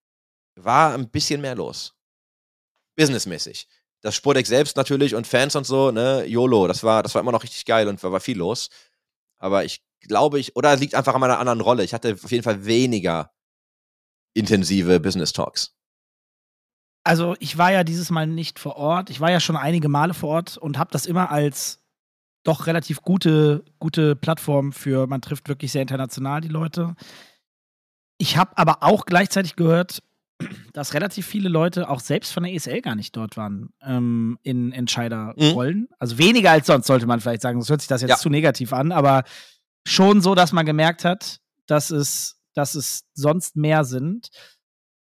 war ein bisschen mehr los. Businessmäßig. Das Sportdeck selbst natürlich und Fans und so, ne, YOLO, das war, das war immer noch richtig geil und war, war viel los. Aber ich glaube ich, oder liegt einfach an meiner anderen Rolle. Ich hatte auf jeden Fall weniger intensive Business Talks. Also ich war ja dieses Mal nicht vor Ort. Ich war ja schon einige Male vor Ort und habe das immer als doch relativ gute, gute Plattform für, man trifft wirklich sehr international die Leute. Ich habe aber auch gleichzeitig gehört, dass relativ viele Leute auch selbst von der ESL gar nicht dort waren ähm, in Entscheiderrollen. Mhm. Also weniger als sonst, sollte man vielleicht sagen. Sonst hört sich das jetzt ja. zu negativ an, aber schon so, dass man gemerkt hat, dass es, dass es sonst mehr sind.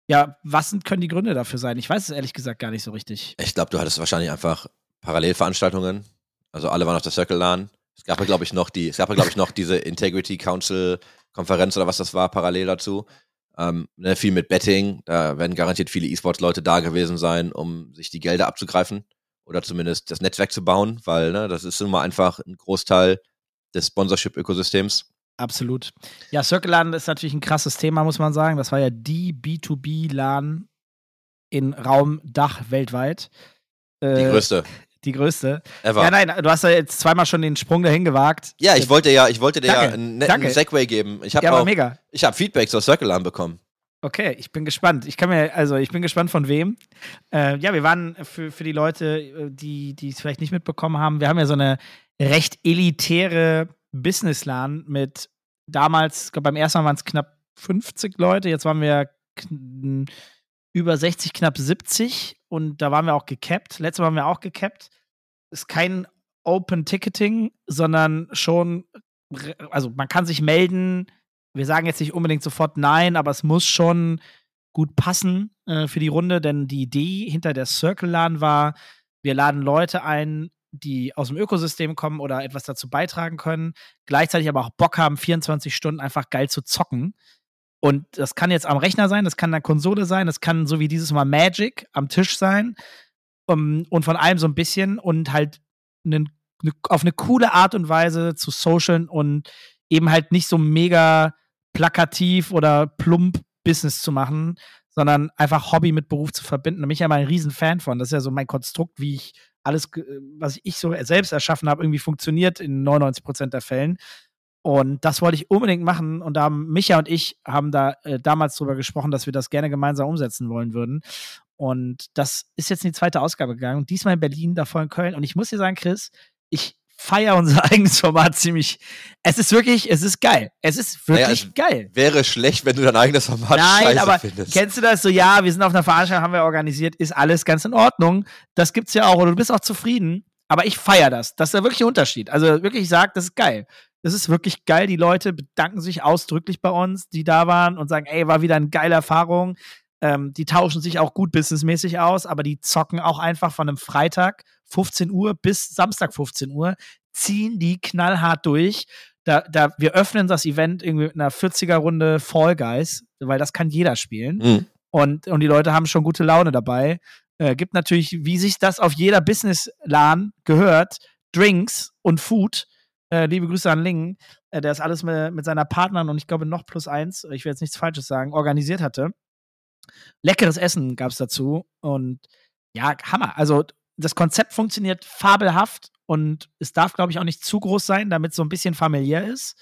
Ja, was sind, können die Gründe dafür sein? Ich weiß es ehrlich gesagt gar nicht so richtig. Ich glaube, du hattest wahrscheinlich einfach Parallelveranstaltungen. Also alle waren auf der Circle LAN. Es gab ja, glaube ich, noch die, es gab ja, glaube ich, noch diese Integrity Council Konferenz oder was das war, parallel dazu. Ähm, ne, viel mit Betting. Da werden garantiert viele E-Sports-Leute da gewesen sein, um sich die Gelder abzugreifen oder zumindest das Netzwerk zu bauen, weil ne, das ist immer einfach ein Großteil des Sponsorship-Ökosystems. Absolut. Ja, Circle LAN ist natürlich ein krasses Thema, muss man sagen. Das war ja die B2B-LAN in Raum Dach weltweit. Äh, die größte. Die größte. Ever. Ja, nein, du hast ja jetzt zweimal schon den Sprung dahin gewagt. Ja, ich wollte ja, ich wollte dir Danke. ja einen netten Danke. Segway geben. Ich ja, aber auch, mega. Ich habe Feedback zur Circle LAN bekommen. Okay, ich bin gespannt. Ich kann mir, also ich bin gespannt von wem. Äh, ja, wir waren für, für die Leute, äh, die die es vielleicht nicht mitbekommen haben, wir haben ja so eine recht elitäre Business-LAN mit damals, ich glaube beim ersten Mal waren es knapp 50 Leute, jetzt waren wir über 60, knapp 70 und da waren wir auch gecapped. Letztes Mal waren wir auch gecapped. Ist kein Open Ticketing, sondern schon, also man kann sich melden. Wir sagen jetzt nicht unbedingt sofort nein, aber es muss schon gut passen äh, für die Runde, denn die Idee hinter der Circle LAN war, wir laden Leute ein, die aus dem Ökosystem kommen oder etwas dazu beitragen können, gleichzeitig aber auch Bock haben, 24 Stunden einfach geil zu zocken. Und das kann jetzt am Rechner sein, das kann eine Konsole sein, das kann so wie dieses Mal Magic am Tisch sein um, und von allem so ein bisschen und halt ne, ne, auf eine coole Art und Weise zu socialen und eben halt nicht so mega plakativ oder plump Business zu machen, sondern einfach Hobby mit Beruf zu verbinden. Da bin ich ja mal ein Riesenfan von. Das ist ja so mein Konstrukt, wie ich alles, was ich so selbst erschaffen habe, irgendwie funktioniert in 99 Prozent der Fällen. Und das wollte ich unbedingt machen. Und da haben Micha und ich haben da äh, damals drüber gesprochen, dass wir das gerne gemeinsam umsetzen wollen würden. Und das ist jetzt in die zweite Ausgabe gegangen. Diesmal in Berlin, davor in Köln. Und ich muss dir sagen, Chris, ich feiere unser *laughs* eigenes Format ziemlich. Es ist wirklich, es ist geil. Es ist wirklich naja, geil. Wäre schlecht, wenn du dein eigenes Format Nein, scheiße aber findest. Kennst du das so? Ja, wir sind auf einer Veranstaltung, haben wir organisiert, ist alles ganz in Ordnung. Das gibt's ja auch, oder du bist auch zufrieden. Aber ich feiere das. Das ist der wirkliche Unterschied. Also wirklich, ich sage, das ist geil. Das ist wirklich geil. Die Leute bedanken sich ausdrücklich bei uns, die da waren und sagen, ey, war wieder eine geile Erfahrung. Ähm, die tauschen sich auch gut businessmäßig aus, aber die zocken auch einfach von einem Freitag 15 Uhr bis Samstag 15 Uhr, ziehen die knallhart durch. Da, da, wir öffnen das Event irgendwie mit einer 40er-Runde Fall Guys, weil das kann jeder spielen. Mhm. Und, und die Leute haben schon gute Laune dabei. Äh, gibt natürlich, wie sich das auf jeder Business-LAN gehört, Drinks und Food. Äh, liebe Grüße an Ling, äh, der das alles mit, mit seiner Partnerin und ich glaube noch plus eins, ich will jetzt nichts Falsches sagen, organisiert hatte. Leckeres Essen gab es dazu und ja, Hammer. Also das Konzept funktioniert fabelhaft und es darf, glaube ich, auch nicht zu groß sein, damit es so ein bisschen familiär ist.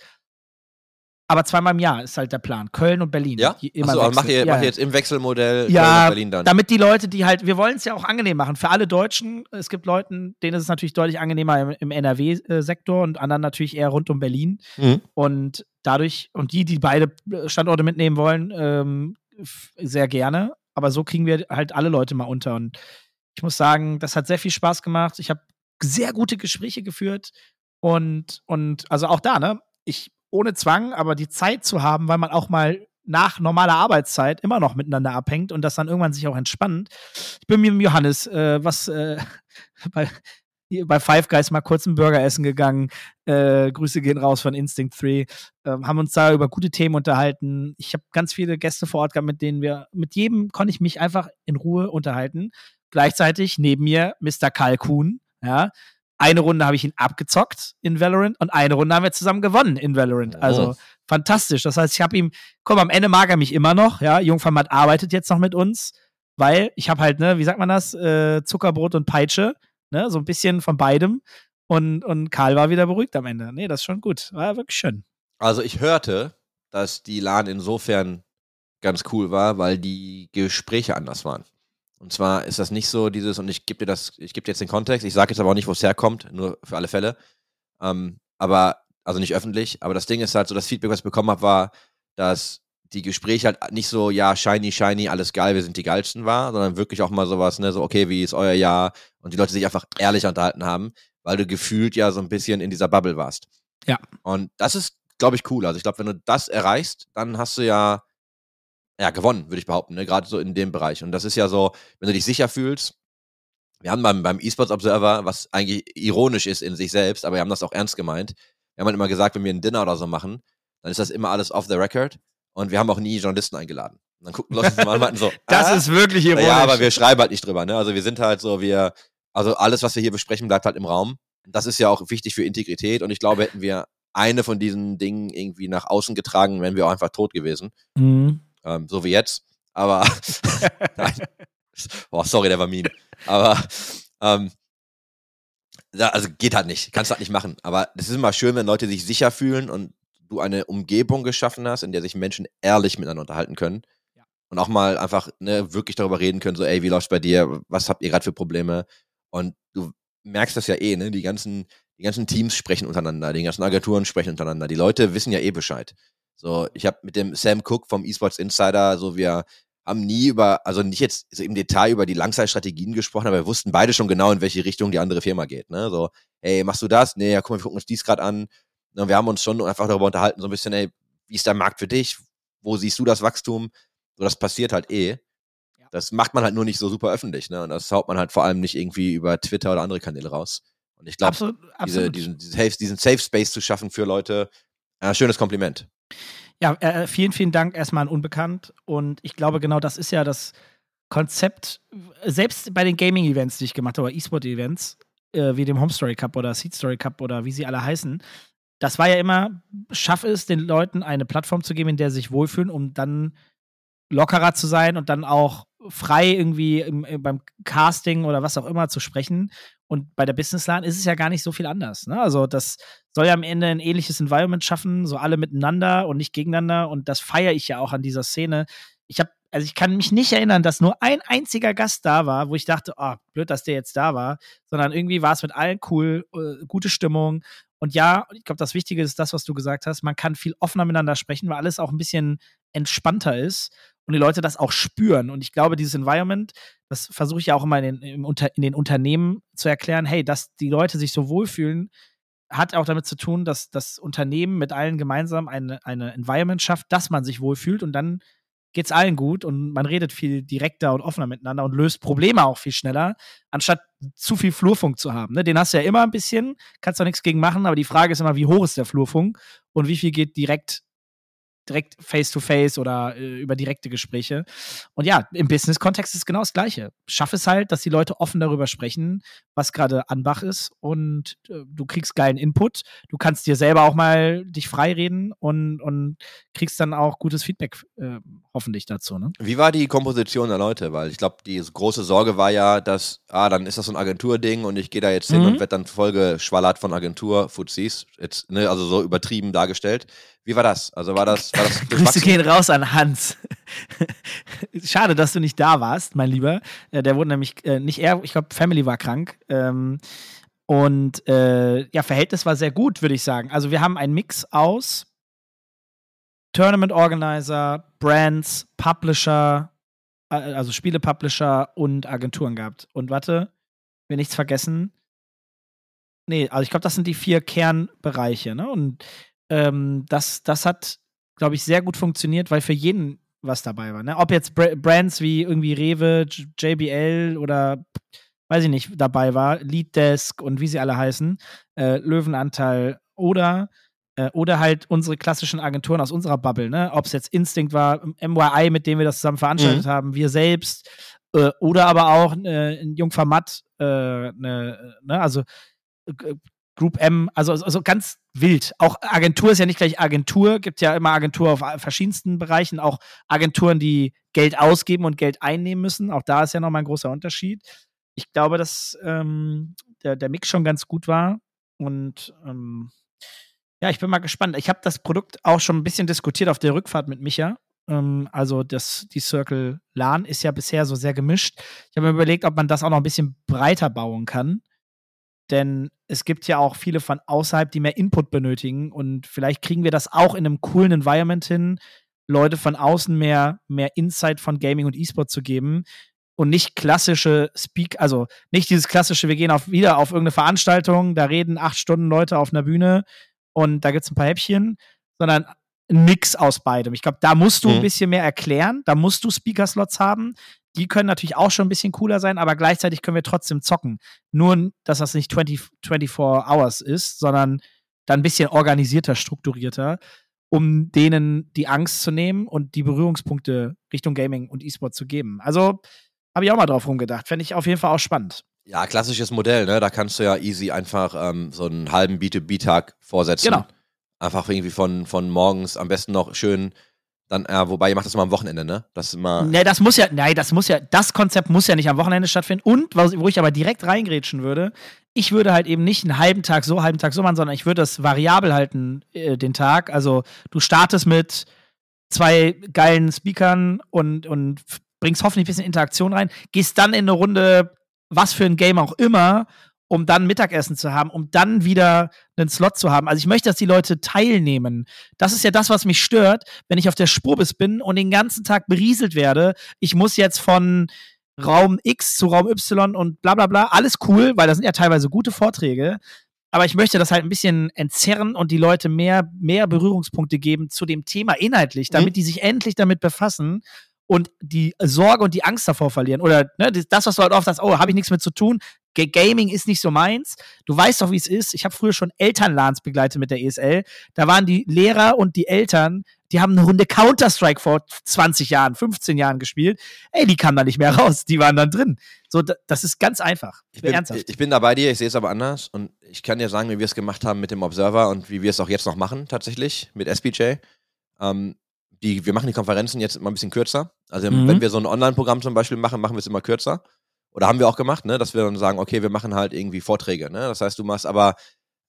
Aber zweimal im Jahr ist halt der Plan. Köln und Berlin. Ja? Immer Achso, macht ihr, ja. macht ihr jetzt im Wechselmodell ja, Köln und Berlin dann? damit die Leute, die halt, wir wollen es ja auch angenehm machen. Für alle Deutschen, es gibt Leuten, denen ist es natürlich deutlich angenehmer im, im NRW-Sektor und anderen natürlich eher rund um Berlin. Mhm. Und dadurch, und die, die beide Standorte mitnehmen wollen, ähm, sehr gerne. Aber so kriegen wir halt alle Leute mal unter. Und ich muss sagen, das hat sehr viel Spaß gemacht. Ich habe sehr gute Gespräche geführt. Und, und also auch da, ne? Ich ohne Zwang, aber die Zeit zu haben, weil man auch mal nach normaler Arbeitszeit immer noch miteinander abhängt und das dann irgendwann sich auch entspannt. Ich bin mit dem Johannes, äh, was, äh, *laughs* hier bei Five Guys mal kurz einen Burger essen gegangen. Äh, Grüße gehen raus von Instinct 3. Ähm, haben uns da über gute Themen unterhalten. Ich habe ganz viele Gäste vor Ort gehabt, mit denen wir, mit jedem konnte ich mich einfach in Ruhe unterhalten. Gleichzeitig neben mir Mr. Kalkun, ja. Eine Runde habe ich ihn abgezockt in Valorant und eine Runde haben wir zusammen gewonnen in Valorant. Also Oh. fantastisch. Das heißt, ich habe ihm, komm, am Ende mag er mich immer noch, ja. Jungformat arbeitet jetzt noch mit uns, weil ich habe halt, ne, wie sagt man das, äh, Zuckerbrot und Peitsche, ne, so ein bisschen von beidem. Und, und Karl war wieder beruhigt am Ende. Nee, das ist schon gut. War wirklich schön. Also ich hörte, dass die LAN insofern ganz cool war, weil die Gespräche anders waren. Und zwar ist das nicht so dieses, und ich gebe dir das, ich gebe dir jetzt den Kontext, ich sage jetzt aber auch nicht, wo es herkommt, nur für alle Fälle. Ähm, aber, also nicht öffentlich, aber das Ding ist halt so, das Feedback, was ich bekommen habe, war, dass die Gespräche halt nicht so, ja, shiny, shiny, alles geil, wir sind die geilsten war, sondern wirklich auch mal sowas, ne, so, okay, wie ist euer Jahr? Und die Leute sich einfach ehrlich unterhalten haben, weil du gefühlt ja so ein bisschen in dieser Bubble warst. Ja. Und das ist, glaube ich, cool. Also ich glaube, wenn du das erreichst, dann hast du ja, ja, gewonnen, würde ich behaupten, ne? gerade so in dem Bereich. Und das ist ja so, wenn du dich sicher fühlst, wir haben beim, beim eSports Observer, was eigentlich ironisch ist in sich selbst, aber wir haben das auch ernst gemeint. Wir haben halt immer gesagt, wenn wir ein Dinner oder so machen, dann ist das immer alles off the record und wir haben auch nie Journalisten eingeladen. Und dann gucken Leute uns mal an und meinten so, *laughs* Das ah? ist wirklich ironisch. Ja, aber wir schreiben halt nicht drüber, ne? Also wir sind halt so, wir, also alles, was wir hier besprechen, bleibt halt im Raum. Das ist ja auch wichtig für Integrität und ich glaube, hätten wir eine von diesen Dingen irgendwie nach außen getragen, wären wir auch einfach tot gewesen. Mhm. Ähm, so wie jetzt. Aber *laughs* *laughs* nein. Boah, sorry, der war mean. Aber ähm, ja, also geht halt nicht. Kannst halt nicht machen. Aber es ist immer schön, wenn Leute sich sicher fühlen und du eine Umgebung geschaffen hast, in der sich Menschen ehrlich miteinander unterhalten können. Ja. Und auch mal einfach ne, wirklich darüber reden können, so, ey, wie läuft's bei dir? Was habt ihr gerade für Probleme? Und du merkst das ja eh, ne? Die ganzen, die ganzen Teams sprechen untereinander, die ganzen Agenturen sprechen untereinander. Die Leute wissen ja eh Bescheid. So, ich habe mit dem Sam Cook vom Esports Insider, so wir haben nie über, also nicht jetzt so im Detail über die Langzeitstrategien gesprochen, aber wir wussten beide schon genau, in welche Richtung die andere Firma geht. Ne? So, hey, machst du das? Nee, ja, guck mal, wir gucken uns dies gerade an. Und wir haben uns schon einfach darüber unterhalten, so ein bisschen, ey, wie ist der Markt für dich? Wo siehst du das Wachstum? So, das passiert halt eh. Ja. Das macht man halt nur nicht so super öffentlich, ne? Und das haut man halt vor allem nicht irgendwie über Twitter oder andere Kanäle raus. Und ich glaube, diese, diesen, diesen, Safe, diesen Safe Space zu schaffen für Leute, äh, schönes Kompliment. Ja, äh, vielen, vielen Dank erstmal an Unbekannt. Und ich glaube, genau das ist ja das Konzept, selbst bei den Gaming-Events, die ich gemacht habe, E-Sport-Events, äh, wie dem Home Story Cup oder Seed Story Cup oder wie sie alle heißen, das war ja immer, schaff es, den Leuten eine Plattform zu geben, in der sie sich wohlfühlen, um dann lockerer zu sein und dann auch frei irgendwie im, im, beim Casting oder was auch immer zu sprechen. Und bei der Business LAN ist es ja gar nicht so viel anders. Ne? Also das soll ja am Ende ein ähnliches Environment schaffen, so alle miteinander und nicht gegeneinander. Und das feiere ich ja auch an dieser Szene. Ich habe, also ich kann mich nicht erinnern, dass nur ein einziger Gast da war, wo ich dachte, oh, blöd, dass der jetzt da war, sondern irgendwie war es mit allen cool, äh, gute Stimmung. Und ja, ich glaube, das Wichtige ist das, was du gesagt hast. Man kann viel offener miteinander sprechen, weil alles auch ein bisschen entspannter ist und die Leute das auch spüren. Und ich glaube, dieses Environment, das versuche ich ja auch immer in den, in den Unternehmen zu erklären, hey, dass die Leute sich so wohlfühlen, hat auch damit zu tun, dass das Unternehmen mit allen gemeinsam eine, eine Environment schafft, dass man sich wohlfühlt und dann geht es allen gut und man redet viel direkter und offener miteinander und löst Probleme auch viel schneller, anstatt zu viel Flurfunk zu haben. Ne? Den hast du ja immer ein bisschen, kannst du nichts gegen machen, aber die Frage ist immer, wie hoch ist der Flurfunk und wie viel geht direkt direkt face-to-face oder äh, über direkte Gespräche. Und ja, im Business-Kontext ist genau das Gleiche. Schaff es halt, dass die Leute offen darüber sprechen, was gerade Anbach ist und äh, du kriegst geilen Input. Du kannst dir selber auch mal dich freireden und, und kriegst dann auch gutes Feedback äh, hoffentlich dazu. Ne? Wie war die Komposition der Leute? Weil ich glaube, die große Sorge war ja, dass, ah, dann ist das so ein Agenturding und ich gehe da jetzt hin Mhm. und werde dann vollgeschwallert von Agentur-Fuzis. Jetzt, ne, also so übertrieben dargestellt. Wie war das? Also war das, war das Grüße gehen raus an Hans. *laughs* Schade, dass du nicht da warst, mein Lieber. Äh, der wurde nämlich äh, nicht er, ich glaube, Family war krank. Ähm, und äh, ja, Verhältnis war sehr gut, würde ich sagen. Also wir haben einen Mix aus Tournament Organizer, Brands, Publisher, äh, also Spiele-Publisher und Agenturen gehabt. Und warte, wir nichts vergessen. Nee, also ich glaube, das sind die vier Kernbereiche. Ne? Und ähm, das, das hat, glaube ich, sehr gut funktioniert, weil für jeden was dabei war. Ne? Ob jetzt Bra Brands wie irgendwie Rewe, JBL oder weiß ich nicht, dabei war, Lead Desk und wie sie alle heißen, äh, Löwenanteil oder äh, oder halt unsere klassischen Agenturen aus unserer Bubble, ne? Ob es jetzt Instinct war, MYI, mit dem wir das zusammen veranstaltet Mhm. haben, wir selbst, äh, oder aber auch äh, ein Jungfer Matt, äh, ne, ne? also äh, Group M, also, also ganz wild. Auch Agentur ist ja nicht gleich Agentur, gibt ja immer Agentur auf verschiedensten Bereichen, auch Agenturen, die Geld ausgeben und Geld einnehmen müssen. Auch da ist ja nochmal ein großer Unterschied. Ich glaube, dass ähm, der, der Mix schon ganz gut war. Und ähm, ja, ich bin mal gespannt. Ich habe das Produkt auch schon ein bisschen diskutiert auf der Rückfahrt mit Micha. Ähm, also das, die Circle LAN ist ja bisher so sehr gemischt. Ich habe mir überlegt, ob man das auch noch ein bisschen breiter bauen kann. Denn es gibt ja auch viele von außerhalb, die mehr Input benötigen. Und vielleicht kriegen wir das auch in einem coolen Environment hin, Leute von außen mehr, mehr Insight von Gaming und E-Sport zu geben. Und nicht klassische Speak, also nicht dieses klassische, wir gehen auf, wieder auf irgendeine Veranstaltung, da reden acht Stunden Leute auf einer Bühne und da gibt es ein paar Häppchen, sondern ein Mix aus beidem. Ich glaube, da musst du Mhm. ein bisschen mehr erklären, da musst du Speaker-Slots haben. Die können natürlich auch schon ein bisschen cooler sein, aber gleichzeitig können wir trotzdem zocken. Nur, dass das nicht 20, 24 Hours ist, sondern dann ein bisschen organisierter, strukturierter, um denen die Angst zu nehmen und die Berührungspunkte Richtung Gaming und E-Sport zu geben. Also habe ich auch mal drauf rumgedacht. Fände ich auf jeden Fall auch spannend. Ja, klassisches Modell, ne? Da kannst du ja easy einfach ähm, so einen halben B2B-Tag vorsetzen. Genau. Einfach irgendwie von, von morgens am besten noch schön dann, ja, wobei ihr macht das immer am Wochenende, ne? Das immer. Nee, das muss ja, nein, das muss ja, das Konzept muss ja nicht am Wochenende stattfinden. Und wo ich aber direkt reingrätschen würde, ich würde halt eben nicht einen halben Tag so, halben Tag so machen, sondern ich würde das variabel halten, äh, den Tag. Also du startest mit zwei geilen Speakern und, und bringst hoffentlich ein bisschen Interaktion rein, gehst dann in eine Runde, was für ein Game auch immer, um dann Mittagessen zu haben, um dann wieder einen Slot zu haben. Also ich möchte, dass die Leute teilnehmen. Das ist ja das, was mich stört, wenn ich auf der Spubis bin und den ganzen Tag berieselt werde. Ich muss jetzt von Raum X zu Raum Y und bla bla bla. Alles cool, weil das sind ja teilweise gute Vorträge. Aber ich möchte das halt ein bisschen entzerren und die Leute mehr, mehr Berührungspunkte geben zu dem Thema inhaltlich, damit die sich endlich damit befassen und die Sorge und die Angst davor verlieren. Oder ne, das- das, was du halt oft sagst, oh, habe ich nichts mit zu tun. Gaming ist nicht so meins. Du weißt doch, wie es ist. Ich habe früher schon Elternlans begleitet mit der ESL. Da waren die Lehrer und die Eltern, die haben eine Runde Counter-Strike vor 20 Jahren, 15 Jahren gespielt. Ey, die kamen da nicht mehr raus. Die waren dann drin. So, da- das ist ganz einfach. Ich bin, Ernsthaft. ich bin da bei dir, ich sehe es aber anders und ich kann dir sagen, wie wir es gemacht haben mit dem Observer und wie wir es auch jetzt noch machen, tatsächlich, mit SPJ. Ähm, die, wir machen die Konferenzen jetzt immer ein bisschen kürzer. Also, Mhm. wenn wir so ein Online-Programm zum Beispiel machen, machen wir es immer kürzer. Oder haben wir auch gemacht, ne, dass wir dann sagen, okay, wir machen halt irgendwie Vorträge, ne? Das heißt, du machst aber,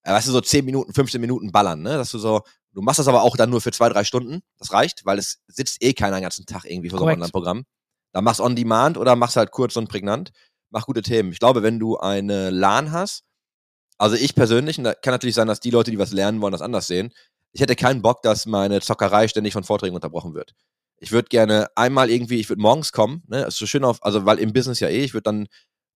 äh, weißt du, so 10 Minuten, 15 Minuten ballern, ne? Dass du so, du machst das aber auch dann nur für zwei, drei Stunden. Das reicht, weil es sitzt eh keiner den ganzen Tag irgendwie vor so einem. Online-Programm. Dann machst on demand oder machst halt kurz und prägnant. Mach gute Themen. Ich glaube, wenn du eine LAN hast, also ich persönlich, und da kann natürlich sein, dass die Leute, die was lernen wollen, das anders sehen. Ich hätte keinen Bock, dass meine Zockerei ständig von Vorträgen unterbrochen wird. Ich würde gerne einmal irgendwie, ich würde morgens kommen, ne, ist so schön auf, also weil im Business ja eh, ich würde dann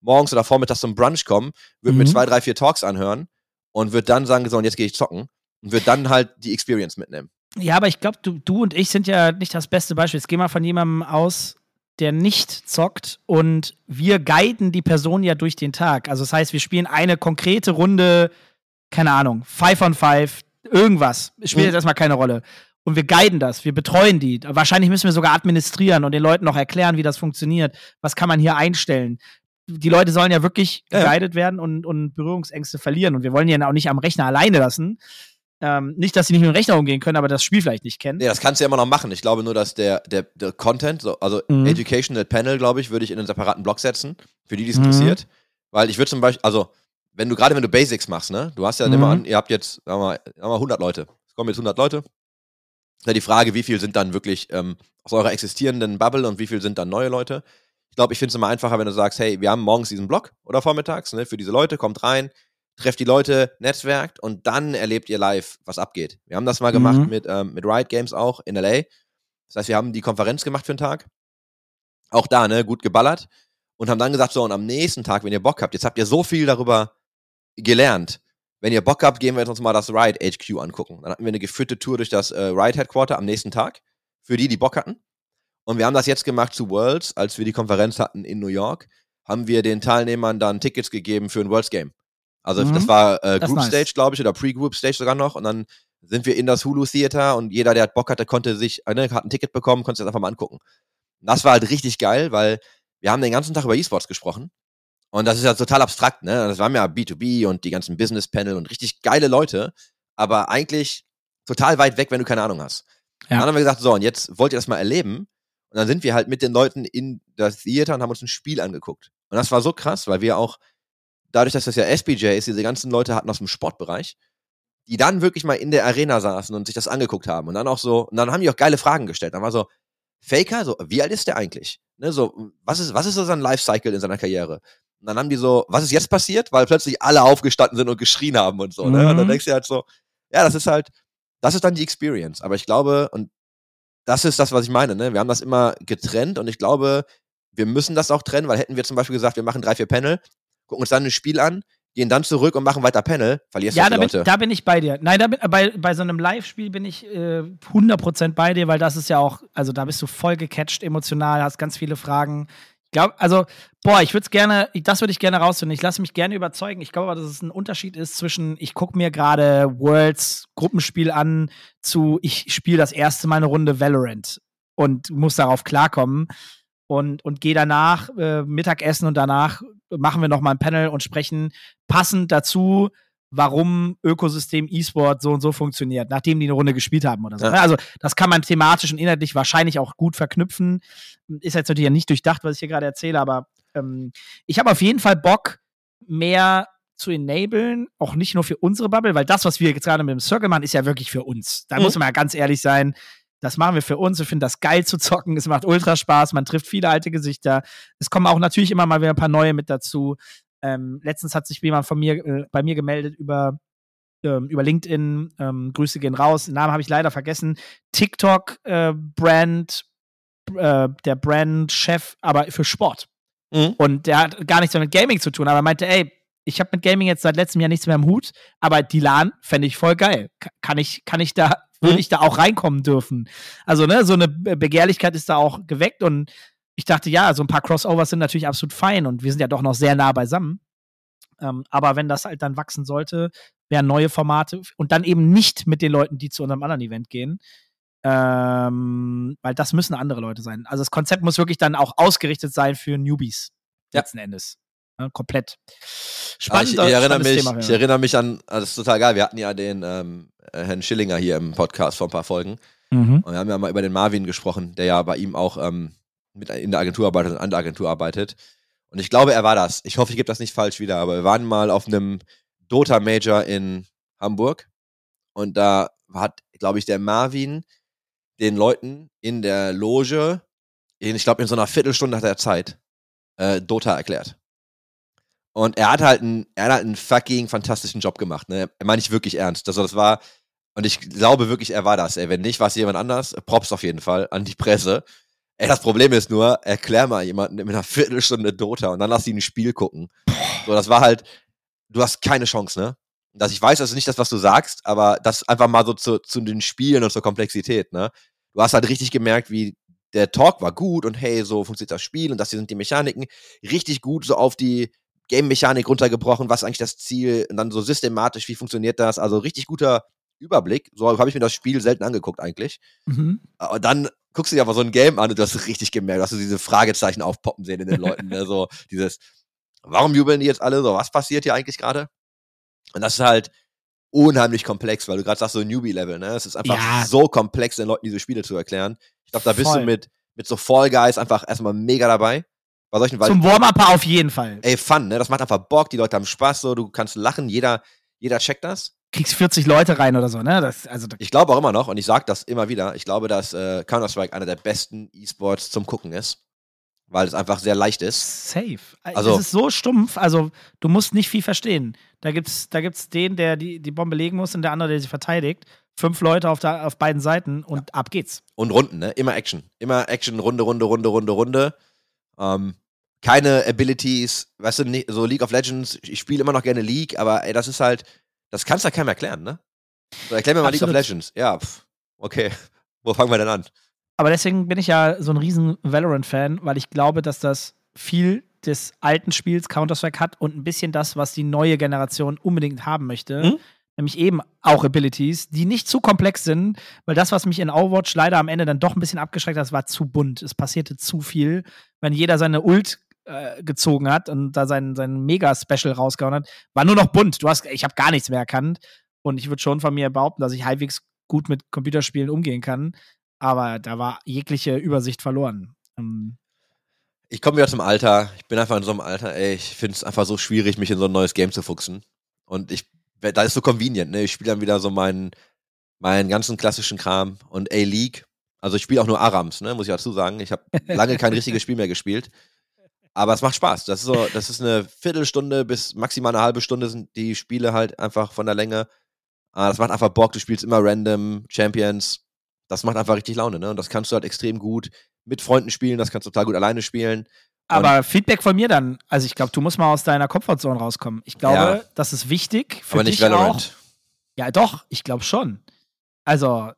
morgens oder vormittags zum Brunch kommen, würde mir Mhm. zwei, drei, vier Talks anhören und würde dann sagen, so, und jetzt gehe ich zocken und würde dann halt die Experience mitnehmen. Ja, aber ich glaube, du, du und ich sind ja nicht das beste Beispiel. Jetzt geh mal von jemandem aus, der nicht zockt und wir guiden die Person ja durch den Tag. Also das heißt, wir spielen eine konkrete Runde, keine Ahnung, Five on Five, irgendwas. Spielt Mhm. jetzt erstmal keine Rolle. Und wir guiden das, wir betreuen die. Wahrscheinlich müssen wir sogar administrieren und den Leuten noch erklären, wie das funktioniert. Was kann man hier einstellen? Die Leute sollen ja wirklich Ja, ja. werden und, und Berührungsängste verlieren. Und wir wollen die ja auch nicht am Rechner alleine lassen. Ähm, nicht, dass sie nicht mit dem Rechner umgehen können, aber das Spiel vielleicht nicht kennen. Nee, das kannst du ja immer noch machen. Ich glaube nur, dass der, der, der Content, so, also Mhm. Educational Panel, glaube ich, würde ich in einen separaten Blog setzen, für die, die es Mhm. interessiert. Weil ich würde zum Beispiel, also, wenn du gerade wenn du Basics machst, ne, du hast ja Mhm. immer an, ihr habt jetzt, sagen wir mal 100 Leute. Es kommen jetzt 100 Leute. Ist ja die Frage, wie viel sind dann wirklich ähm, aus eurer existierenden Bubble und wie viel sind dann neue Leute? Ich glaube, ich finde es immer einfacher, wenn du sagst, hey, wir haben morgens diesen Blog oder vormittags, ne, für diese Leute, kommt rein, trefft die Leute, netzwerkt und dann erlebt ihr live, was abgeht. Wir haben das mal gemacht Mhm. mit, ähm, mit Riot Games auch in LA. Das heißt, wir haben die Konferenz gemacht für einen Tag. Auch da, ne, gut geballert. Und haben dann gesagt, so, und am nächsten Tag, wenn ihr Bock habt, jetzt habt ihr so viel darüber gelernt. Wenn ihr Bock habt, gehen wir jetzt uns mal das Riot HQ angucken. Dann hatten wir eine geführte Tour durch das äh, Riot Headquarter am nächsten Tag. Für die, die Bock hatten. Und wir haben das jetzt gemacht zu Worlds, als wir die Konferenz hatten in New York. haben wir den Teilnehmern dann Tickets gegeben für ein Worlds Game. Also Mhm. das war äh, Das Group nice. Stage, glaube ich, oder Pre-Group Stage sogar noch. Und dann sind wir in das Hulu Theater und jeder, der Bock hatte, konnte sich, äh, ne, hat ein Ticket bekommen, konnte sich das einfach mal angucken. Und das war halt richtig geil, weil wir haben den ganzen Tag über E-Sports gesprochen. Und das ist ja total abstrakt, ne? Das waren ja B2B und die ganzen Business-Panel und richtig geile Leute, aber eigentlich total weit weg, wenn du keine Ahnung hast. Ja. Dann haben wir gesagt, so, und jetzt wollt ihr das mal erleben? Und dann sind wir halt mit den Leuten in das Theater und haben uns ein Spiel angeguckt. Und das war so krass, weil wir auch, dadurch, dass das ja SBJ ist, diese ganzen Leute hatten aus dem Sportbereich, die dann wirklich mal in der Arena saßen und sich das angeguckt haben. Und dann auch so, und dann haben die auch geile Fragen gestellt. Dann war so, Faker, so, wie alt ist der eigentlich? Ne, so, was ist, was ist so sein Lifecycle in seiner Karriere? Und dann haben die so, was ist jetzt passiert? Weil plötzlich alle aufgestanden sind und geschrien haben und so, ne? Und dann Mhm. denkst du halt so, ja, das ist halt, das ist dann die Experience. Aber ich glaube, und das ist das, was ich meine, ne? Wir haben das immer getrennt und ich glaube, wir müssen das auch trennen, weil hätten wir zum Beispiel gesagt, wir machen drei, vier Panel, gucken uns dann ein Spiel an, gehen dann zurück und machen weiter Panel, verlierst du Ja, die da bin, Leute. da bin ich bei dir. Nein, da bin, bei, bei so einem Live-Spiel bin ich äh, 100% bei dir, weil das ist ja auch, also da bist du voll gecatcht emotional, hast ganz viele Fragen. Glaube, also, boah, ich würde es gerne, das würde ich gerne rausfinden. Ich lasse mich gerne überzeugen. Ich glaube aber, dass es ein Unterschied ist zwischen, ich gucke mir gerade Worlds Gruppenspiel an, zu, ich spiele das erste Mal eine Runde Valorant und muss darauf klarkommen und, und gehe danach äh, Mittagessen und danach machen wir noch mal ein Panel und sprechen passend dazu, warum Ökosystem E-Sport so und so funktioniert, nachdem die eine Runde gespielt haben oder so. Ja. Also das kann man thematisch und inhaltlich wahrscheinlich auch gut verknüpfen. Ist jetzt natürlich ja nicht durchdacht, was ich hier gerade erzähle, aber ähm, ich habe auf jeden Fall Bock, mehr zu enablen, auch nicht nur für unsere Bubble, weil das, was wir jetzt gerade mit dem Circle machen, ist ja wirklich für uns. Da Mhm. muss man ja ganz ehrlich sein. Das machen wir für uns. Wir finden das geil zu zocken. Es macht ultra Spaß. Man trifft viele alte Gesichter. Es kommen auch natürlich immer mal wieder ein paar neue mit dazu. Ähm, letztens hat sich jemand von mir, äh, bei mir gemeldet über, ähm, über LinkedIn. Ähm, Grüße gehen raus. Den Namen habe ich leider vergessen. TikTok äh, Brand, äh, der Brand-Chef, aber für Sport. Mhm. Und der hat gar nichts mehr mit Gaming zu tun, aber er meinte, ey, ich habe mit Gaming jetzt seit letztem Jahr nichts mehr im Hut, aber die LAN fände ich voll geil. Ka- Kann ich, kann ich da, würde Mhm. ich da auch reinkommen dürfen? Also, ne, so eine Be- Begehrlichkeit ist da auch geweckt und ich dachte, ja, so ein paar Crossovers sind natürlich absolut fein und wir sind ja doch noch sehr nah beisammen. Ähm, aber wenn das halt dann wachsen sollte, wären neue Formate und dann eben nicht mit den Leuten, die zu unserem anderen Event gehen. Ähm, weil das müssen andere Leute sein. Also das Konzept muss wirklich dann auch ausgerichtet sein für Newbies. Ja. Letzten Endes. Ne, komplett. Ah, Spannend. ich, ich, erinnere mich, Thema, ich ja. erinnere mich an, ah, das ist total geil. Wir hatten ja den ähm, äh, Herrn Schillinger hier im Podcast vor ein paar Folgen. Mhm. Und wir haben ja mal über den Marvin gesprochen, der ja bei ihm auch ähm, mit in der Agentur arbeitet und an der Agentur arbeitet. Und ich glaube, er war das. Ich hoffe, ich gebe das nicht falsch wieder, aber wir waren mal auf einem Dota Major in Hamburg und da hat, glaube ich, der Marvin den Leuten in der Loge, in, ich glaube, in so einer Viertelstunde hat er Zeit, äh, Dota erklärt. Und er hat halt einen, er hat halt einen fucking fantastischen Job gemacht, ne? Er meine ich wirklich ernst. Also das war, und ich glaube wirklich, er war das. Ey, wenn nicht, war es jemand anders. Props auf jeden Fall an die Presse. Ey, das Problem ist nur, erklär mal jemanden mit einer Viertelstunde Dota und dann lass ihn ein Spiel gucken. So, das war halt, du hast keine Chance, ne? Dass ich weiß, das ist nicht das, was du sagst, aber das einfach mal so zu, zu den Spielen und zur Komplexität, ne? Du hast halt richtig gemerkt, wie der Talk war gut und hey, so funktioniert das Spiel und das hier sind die Mechaniken. Richtig gut so auf die Game-Mechanik runtergebrochen, was ist eigentlich das Ziel und dann so systematisch, wie funktioniert das? Also richtig guter Überblick. So habe ich mir das Spiel selten angeguckt eigentlich. Mhm. Aber dann guckst du dir aber so ein Game an und du hast richtig gemerkt, dass du diese Fragezeichen aufpoppen sehen in den Leuten. Ne? So *laughs* dieses, warum jubeln die jetzt alle so? Was passiert hier eigentlich gerade? Und das ist halt unheimlich komplex, weil du gerade sagst, so Newbie-Level, ne? Es ist einfach Ja. so komplex, den Leuten diese Spiele zu erklären. Ich glaube, da bist Voll. du mit, mit so Fall Guys einfach erstmal mega dabei. Bei solchen, weil, Zum Warm-Upper auf jeden Fall. ey, Fun, ne? Das macht einfach Bock, die Leute haben Spaß, so, du kannst lachen, jeder, jeder checkt das. Kriegst 40 Leute rein oder so, ne? Das, also, Ich glaube auch immer noch, und ich sage das immer wieder, ich glaube, dass äh, Counter-Strike einer der besten E-Sports zum Gucken ist, weil es einfach sehr leicht ist. safe. Also- Also, es ist so stumpf, also du musst nicht viel verstehen. Da gibt's, da gibt's den, der die, die Bombe legen muss und der andere, der sie verteidigt. Fünf Leute auf, der, auf beiden Seiten und ab geht's. Und Runden, ne? Immer Action. Immer Action, Runde, Runde, Runde, Runde, Runde. Ähm, keine Abilities, weißt du, so League of Legends, ich spiele immer noch gerne League, aber ey, das ist halt, das kannst du ja keinem erklären, ne? So, erklär mir mal League of Absolut. Legends. Ja, pff, okay. *laughs* Wo fangen wir denn an? Aber deswegen bin ich ja so ein riesen Valorant-Fan, weil ich glaube, dass das viel des alten Spiels Counter-Strike hat und ein bisschen das, was die neue Generation unbedingt haben möchte. Mhm. Nämlich eben auch Abilities, die nicht zu komplex sind, weil das, was mich in Overwatch leider am Ende dann doch ein bisschen abgeschreckt hat, war zu bunt. Es passierte zu viel. Wenn jeder seine Ult äh, gezogen hat und da sein, sein Mega-Special rausgehauen hat, war nur noch bunt. Du hast, ich habe gar nichts mehr erkannt. Und ich würde schon von mir behaupten, dass ich halbwegs gut mit Computerspielen umgehen kann. Aber da war jegliche Übersicht verloren. Ähm, Ich komme wieder zum Alter. Ich bin einfach in so einem Alter, ey, ich finde es einfach so schwierig, mich in so ein neues Game zu fuchsen. Und ich, da ist so convenient, ne? Ich spiele dann wieder so meinen, meinen ganzen klassischen Kram und A-League. Also ich spiele auch nur Arams, ne, muss ich dazu sagen. Ich habe *laughs* lange kein richtiges Spiel mehr gespielt. Aber es macht Spaß. Das ist so, das ist eine Viertelstunde bis maximal eine halbe Stunde sind die Spiele halt einfach von der Länge. Ah, das macht einfach Bock. Du spielst immer random Champions. Das macht einfach richtig Laune, ne? Und das kannst du halt extrem gut mit Freunden spielen. Das kannst du total gut alleine spielen. Aber Feedback von mir dann. Also ich glaube, du musst mal aus deiner Comfortzone rauskommen. Ich glaube, Ja. das ist wichtig für aber nicht dich auch. Ja, doch, ich glaube schon. Also,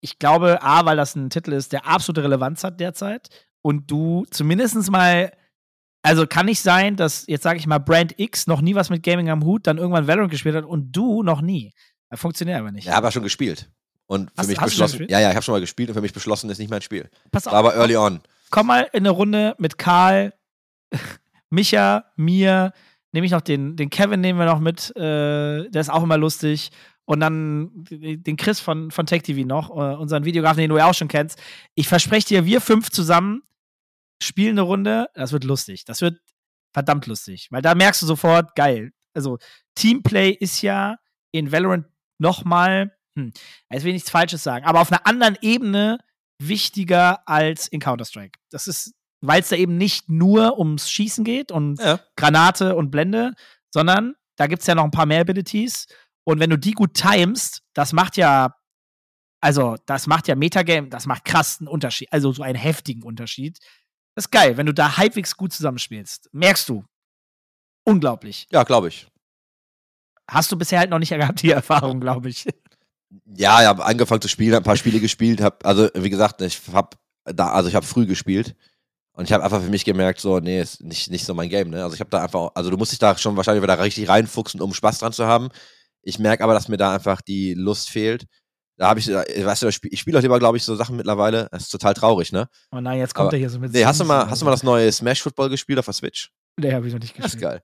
ich glaube, A, weil das ein Titel ist, der absolute Relevanz hat derzeit und du zumindest mal, also kann nicht sein, dass jetzt sage ich mal Brand X noch nie was mit Gaming am Hut, dann irgendwann Valorant gespielt hat und du noch nie. Das funktioniert aber nicht. Ja, aber schon gespielt. Und für Hast- mich hast beschlossen. Ja, ja, ich habe schon mal gespielt und für mich beschlossen ist nicht mein Spiel. Pass War aber early on. komm mal in eine Runde mit Karl, *laughs* Micha, mir, nehme ich noch den, den Kevin nehmen wir noch mit, äh, der ist auch immer lustig. Und dann den Chris von, von Tech TV noch, äh, unseren Videografen, den du ja auch schon kennst. Ich verspreche dir, wir fünf zusammen spielen eine Runde. Das wird lustig. Das wird verdammt lustig. Weil da merkst du sofort, geil. Also, Teamplay ist ja in Valorant nochmal, hm, jetzt will ich nichts Falsches sagen, aber auf einer anderen Ebene wichtiger als in Counter-Strike. Das ist, weil es da eben nicht nur ums Schießen geht und Ja. Granate und Blende, sondern da gibt es ja noch ein paar mehr Abilities. Und wenn du die gut timest, das macht ja, also das macht ja Metagame, das macht krassen Unterschied, also so einen heftigen Unterschied. Das ist geil, wenn du da halbwegs gut zusammenspielst. Merkst du. Unglaublich. Ja, glaube ich. Hast du bisher halt noch nicht gehabt, die *laughs* Erfahrung, glaube ich. Ja, ich habe angefangen zu spielen, ein paar Spiele gespielt, hab, also wie gesagt, ich habe da, also ich habe früh gespielt und ich habe einfach für mich gemerkt, so, nee, ist nicht, nicht so mein Game, ne? Also ich habe da einfach, also du musst dich da schon wahrscheinlich wieder richtig reinfuchsen, um Spaß dran zu haben. Ich merke aber, dass mir da einfach die Lust fehlt. Da habe ich, äh, weißt du, ich spiele spiel auch lieber, glaube ich, so Sachen mittlerweile. Das ist total traurig, ne? Oh nein, jetzt kommt Aber- er hier so mit. Nee, hast du mal, hast du mal das neue Smash Football gespielt auf der Switch? Nee, habe ich noch nicht Das ist gespielt. geil.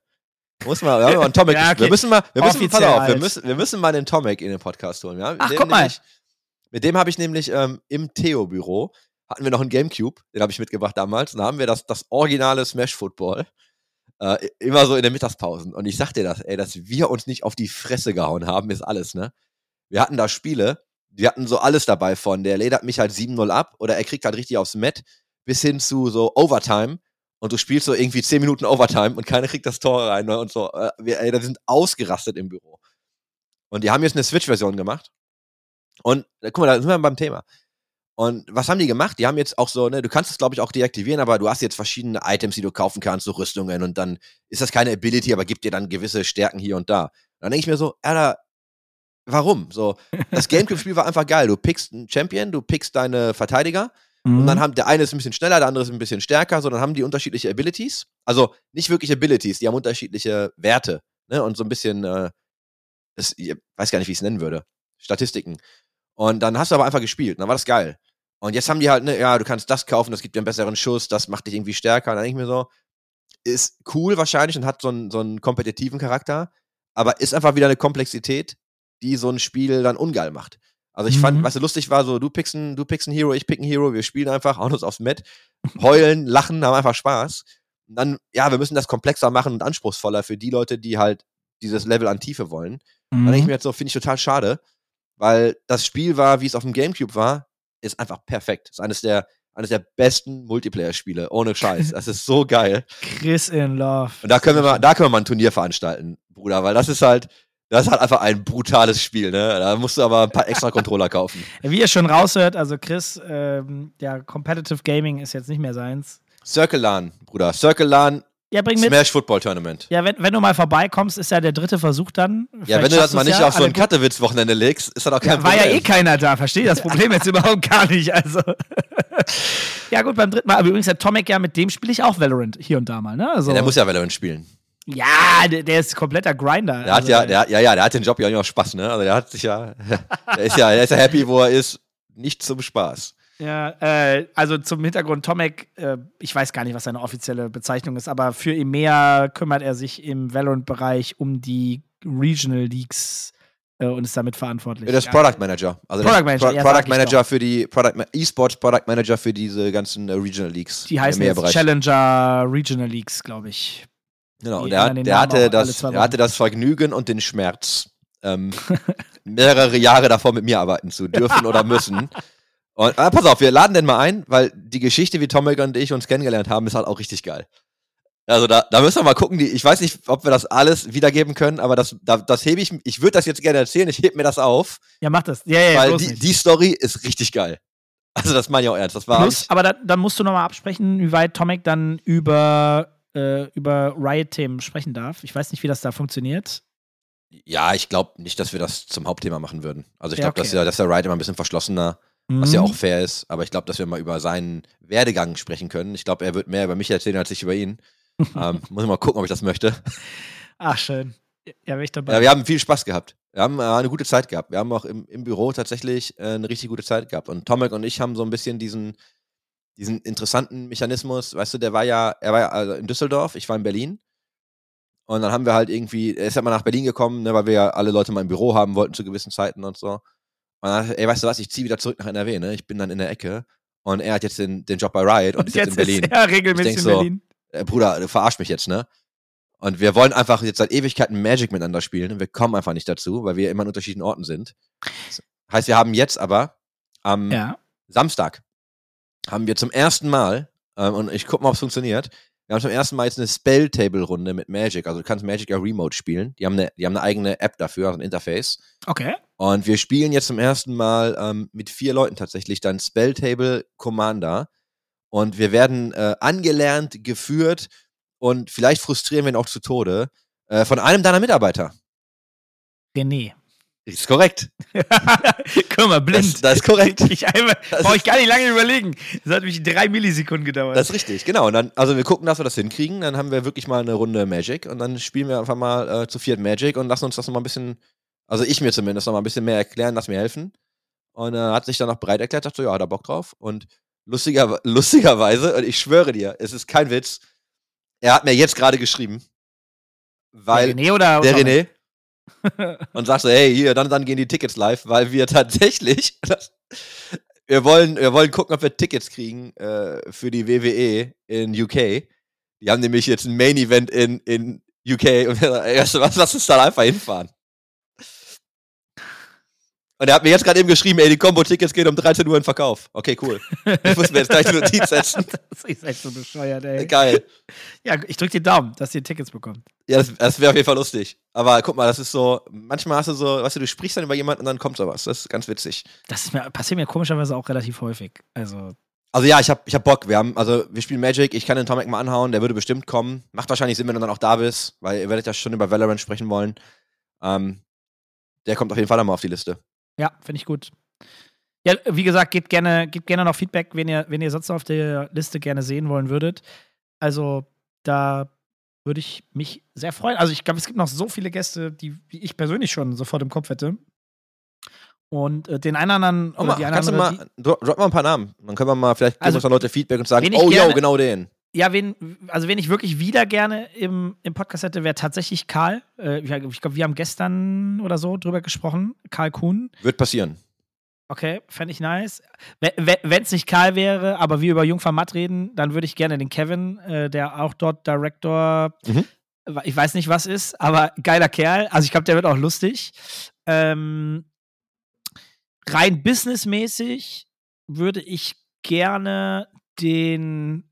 Muss mal, wir haben mal einen Tomek Ja, gespielt. Wir okay. müssen mal, wir müssen, pass auf, wir müssen, wir müssen mal den Tomek in den Podcast holen. Ja? Ach, guck mal. nämlich- Mit dem habe ich nämlich ähm, im Theo-Büro, hatten wir noch einen Gamecube, den habe ich mitgebracht damals, und da haben wir das, das originale Smash Football. Äh, immer so in den Mittagspausen. Und ich sag dir das, ey, dass wir uns nicht auf die Fresse gehauen haben, ist alles, ne? Wir hatten da Spiele, die hatten so alles dabei von, der ledert mich halt 7-0 ab oder er kriegt halt richtig aufs Met, bis hin zu so Overtime. Und du spielst so irgendwie 10 Minuten Overtime und keiner kriegt das Tor rein ne? und so. Äh, wir, ey, da sind ausgerastet im Büro. Und die haben jetzt eine Switch-Version gemacht. Und äh, guck mal, da sind wir beim Thema. Und was haben die gemacht? Die haben jetzt auch so, ne, du kannst es glaube ich auch deaktivieren, aber du hast jetzt verschiedene Items, die du kaufen kannst, so Rüstungen und dann ist das keine Ability, aber gibt dir dann gewisse Stärken hier und da. Und dann denke ich mir so, Alter, warum? So, das *laughs* Gamecube-Spiel war einfach geil. Du pickst einen Champion, du pickst deine Verteidiger und Mhm. dann haben der eine ist ein bisschen schneller, der andere ist ein bisschen stärker, so dann haben die unterschiedliche Abilities. Also nicht wirklich Abilities, die haben unterschiedliche Werte, ne? Und so ein bisschen, äh, das, ich weiß gar nicht, wie ich es nennen würde. Statistiken. Und dann hast du aber einfach gespielt, und dann war das geil. Und jetzt haben die halt, ne, ja, du kannst das kaufen, das gibt dir einen besseren Schuss, das macht dich irgendwie stärker. Und dann denke ich mir so, ist cool wahrscheinlich und hat so einen, so einen kompetitiven Charakter, aber ist einfach wieder eine Komplexität, die so ein Spiel dann ungeil macht. Also ich fand, Mhm. was so lustig war, so du pickst einen, du pickst einen Hero, ich pick einen Hero, wir spielen einfach, hauen uns aufs Met, heulen, *laughs* lachen, haben einfach Spaß. Und dann, ja, wir müssen das komplexer machen und anspruchsvoller für die Leute, die halt dieses Level an Tiefe wollen. Dann denke ich Mhm. mir jetzt so, finde ich total schade, weil das Spiel war, wie es auf dem Gamecube war, ist einfach perfekt. ist eines der, eines der besten Multiplayer-Spiele, ohne Scheiß. *laughs* Das ist so geil. Chris in Love. Und da können wir mal, da können wir mal ein Turnier veranstalten, Bruder, weil das ist halt, das ist halt einfach ein brutales Spiel, ne? Da musst du aber ein paar extra Controller kaufen. *laughs* Wie ihr schon raushört, also Chris, ähm, der Competitive Gaming ist jetzt nicht mehr seins. Circle LAN, Bruder. Circle LAN Ja, bring mit. Smash Football Tournament. Ja, wenn, wenn du mal vorbeikommst, ist ja der dritte Versuch dann. Ja, Vielleicht wenn du das mal nicht ja, auf so ein Kattewitz-Wochenende legst, ist das auch kein Ja, war ja Problem. eh keiner da, verstehe das Problem jetzt überhaupt gar nicht. Also. *laughs* ja, gut, beim dritten Mal. Aber übrigens, der Tomek, ja, mit dem spiele ich auch Valorant hier und da mal, ne? Also, Ja, der muss ja Valorant spielen. Ja, der, der ist kompletter Grinder. Der hat also, ja, der, ja, ja, der hat den Job ja auch Spaß, ne? Also der hat sich ja, *laughs* der ist ja, der ist ja happy, wo er ist. Nicht zum Spaß. Ja, äh, also zum Hintergrund, Tomek, äh, ich weiß gar nicht, was seine offizielle Bezeichnung ist, aber für EMEA kümmert er sich im Valorant-Bereich um die Regional Leagues äh, und ist damit verantwortlich. Der ist Ja. Product Manager. Also Product Manager, Pro ja, Product Manager für die Product E-Sports Product Manager für diese ganzen äh, Regional Leagues. Die heißen im jetzt EMEA-Bereich. Challenger Regional Leagues, glaube ich. Genau, und hat, der, hatte das, der hatte das Vergnügen und den Schmerz, ähm, *laughs* mehrere Jahre davor mit mir arbeiten zu dürfen oder müssen. Und ah, pass auf, wir laden den mal ein, weil die Geschichte, wie Tomek und ich uns kennengelernt haben, ist halt auch richtig geil. Also da, da müssen wir mal gucken. Die, ich weiß nicht, ob wir das alles wiedergeben können, aber das, da, das hebe ich. Ich würde das jetzt gerne erzählen. Ich hebe mir das auf, Ja, mach das. Ja, ja, ja, weil die, die Story ist richtig geil. Also das meine ich auch ernst. Das war Plus, aber da, dann musst du nochmal absprechen, wie weit Tomek dann über, äh, über Riot-Themen sprechen darf. Ich weiß nicht, wie das da funktioniert. ja, ich glaube nicht, dass wir das zum Hauptthema machen würden. Also ich Ja, glaube, dass okay. der, dass der Ride immer ein bisschen verschlossener was ja Mhm. auch fair ist. Aber ich glaube, dass wir mal über seinen Werdegang sprechen können. Ich glaube, er wird mehr über mich erzählen als ich über ihn. *laughs* ähm, muss ich mal gucken, ob ich das möchte. Ach, schön. Ja, wäre ich dabei. Ja, wir haben viel Spaß gehabt. Wir haben äh, eine gute Zeit gehabt. Wir haben auch im, im Büro tatsächlich äh, eine richtig gute Zeit gehabt. Und Tomek und ich haben so ein bisschen diesen, diesen interessanten Mechanismus. Weißt du, der war ja, er war ja also in Düsseldorf, ich war in Berlin. Und dann haben wir halt irgendwie, er ist ja mal nach Berlin gekommen, ne, weil wir ja alle Leute mal im Büro haben wollten zu gewissen Zeiten und so. Und dann, er, ey, weißt du was, ich ziehe wieder zurück nach NRW, ne? Ich bin dann in der Ecke. Und er hat jetzt den, den Job bei Riot und, und ist jetzt in Berlin. ist er regelmäßig in so, Berlin. äh, Bruder, du verarsch mich jetzt, ne? Und wir wollen einfach jetzt seit Ewigkeiten Magic miteinander spielen und wir kommen einfach nicht dazu, weil wir immer an unterschiedlichen Orten sind. Das heißt, wir haben jetzt aber am Ja. Samstag haben wir zum ersten Mal, ähm, und ich guck mal, ob es funktioniert, wir haben zum ersten Mal jetzt eine Spell-Table-Runde mit Magic. Also du kannst Magic ja remote spielen. Die haben eine, die haben eine eigene App dafür, also ein Interface. Okay. Und wir spielen jetzt zum ersten Mal ähm, mit vier Leuten tatsächlich dann Spelltable Commander. Und wir werden äh, angelernt, geführt und vielleicht frustrieren wir ihn auch zu Tode äh, von einem deiner Mitarbeiter. René. Ist korrekt. *laughs* Guck mal, blind. Das, das ist korrekt. ich Das brauche ich gar nicht lange überlegen. Das hat mich drei Millisekunden gedauert. Das ist richtig, genau. Und dann, also wir gucken, dass wir das hinkriegen. Dann haben wir wirklich mal eine Runde Magic und dann spielen wir einfach mal äh, zu viert Magic und lassen uns das nochmal ein bisschen, also ich mir zumindest nochmal ein bisschen mehr erklären, lass mir helfen. Und äh, hat sich dann auch bereit erklärt, dachte so, ja, hat er Bock drauf. Und lustiger, *laughs* lustigerweise, und ich schwöre dir, es ist kein Witz, er hat mir jetzt gerade geschrieben, weil der René oder der? René und sagt so, hey, hier, dann, dann gehen die Tickets live, weil wir tatsächlich, *laughs* das, wir, wollen, wir wollen gucken, ob wir Tickets kriegen äh, für die WWE in UK. Die haben nämlich jetzt ein Main Event in, in UK und wir sagen, was, lass uns da einfach hinfahren. Und er hat mir jetzt gerade eben geschrieben, ey, die Combo-Tickets gehen um 13 Uhr in Verkauf. Okay, cool. Ich muss mir jetzt gleich eine Notiz setzen. Das ist echt so bescheuert, ey. Geil. Ja, ich drück dir Daumen, dass ihr Tickets bekommt. Ja, das, das wäre auf jeden Fall lustig. Aber guck mal, das ist so, manchmal hast du so, weißt du, du sprichst dann über jemanden und dann kommt sowas. Das ist ganz witzig. Das ist mir, passiert mir komischerweise auch relativ häufig. Also, Also ja, ich hab, ich hab Bock. Wir haben, also wir spielen Magic, ich kann den Tomek mal anhauen, der würde bestimmt kommen. Macht wahrscheinlich Sinn, wenn du dann auch da bist, weil ihr werdet ja schon über Valorant sprechen wollen. Ähm, der kommt auf jeden Fall nochmal auf die Liste. Ja, finde ich gut. Ja, wie gesagt, gebt gerne, gebt gerne noch Feedback, wen ihr, wen ihr sonst auf der Liste gerne sehen wollen würdet. Also, da würde ich mich sehr freuen. Also, ich glaube, es gibt noch so viele Gäste, die, die ich persönlich schon sofort im Kopf hätte. Und äh, den einen oder anderen, oder mal, die kannst du andere, mal, dro drop mal ein paar Namen. Dann können wir mal, vielleicht geben Also, uns Leute Feedback und sagen, oh, yo, gerne- genau den. Ja, wen, also wen ich wirklich wieder gerne im, im Podcast hätte, wäre tatsächlich Karl. Äh, ich glaube, wir haben gestern oder so drüber gesprochen. Karl Kuhn. Wird passieren. Okay, fände ich nice. Wenn es nicht Karl wäre, aber wir über Jungfer Matt reden, dann würde ich gerne den Kevin, äh, der auch dort Director, Mhm. ich weiß nicht was ist, aber geiler Kerl. Also ich glaube, der wird auch lustig. Ähm, rein businessmäßig würde ich gerne den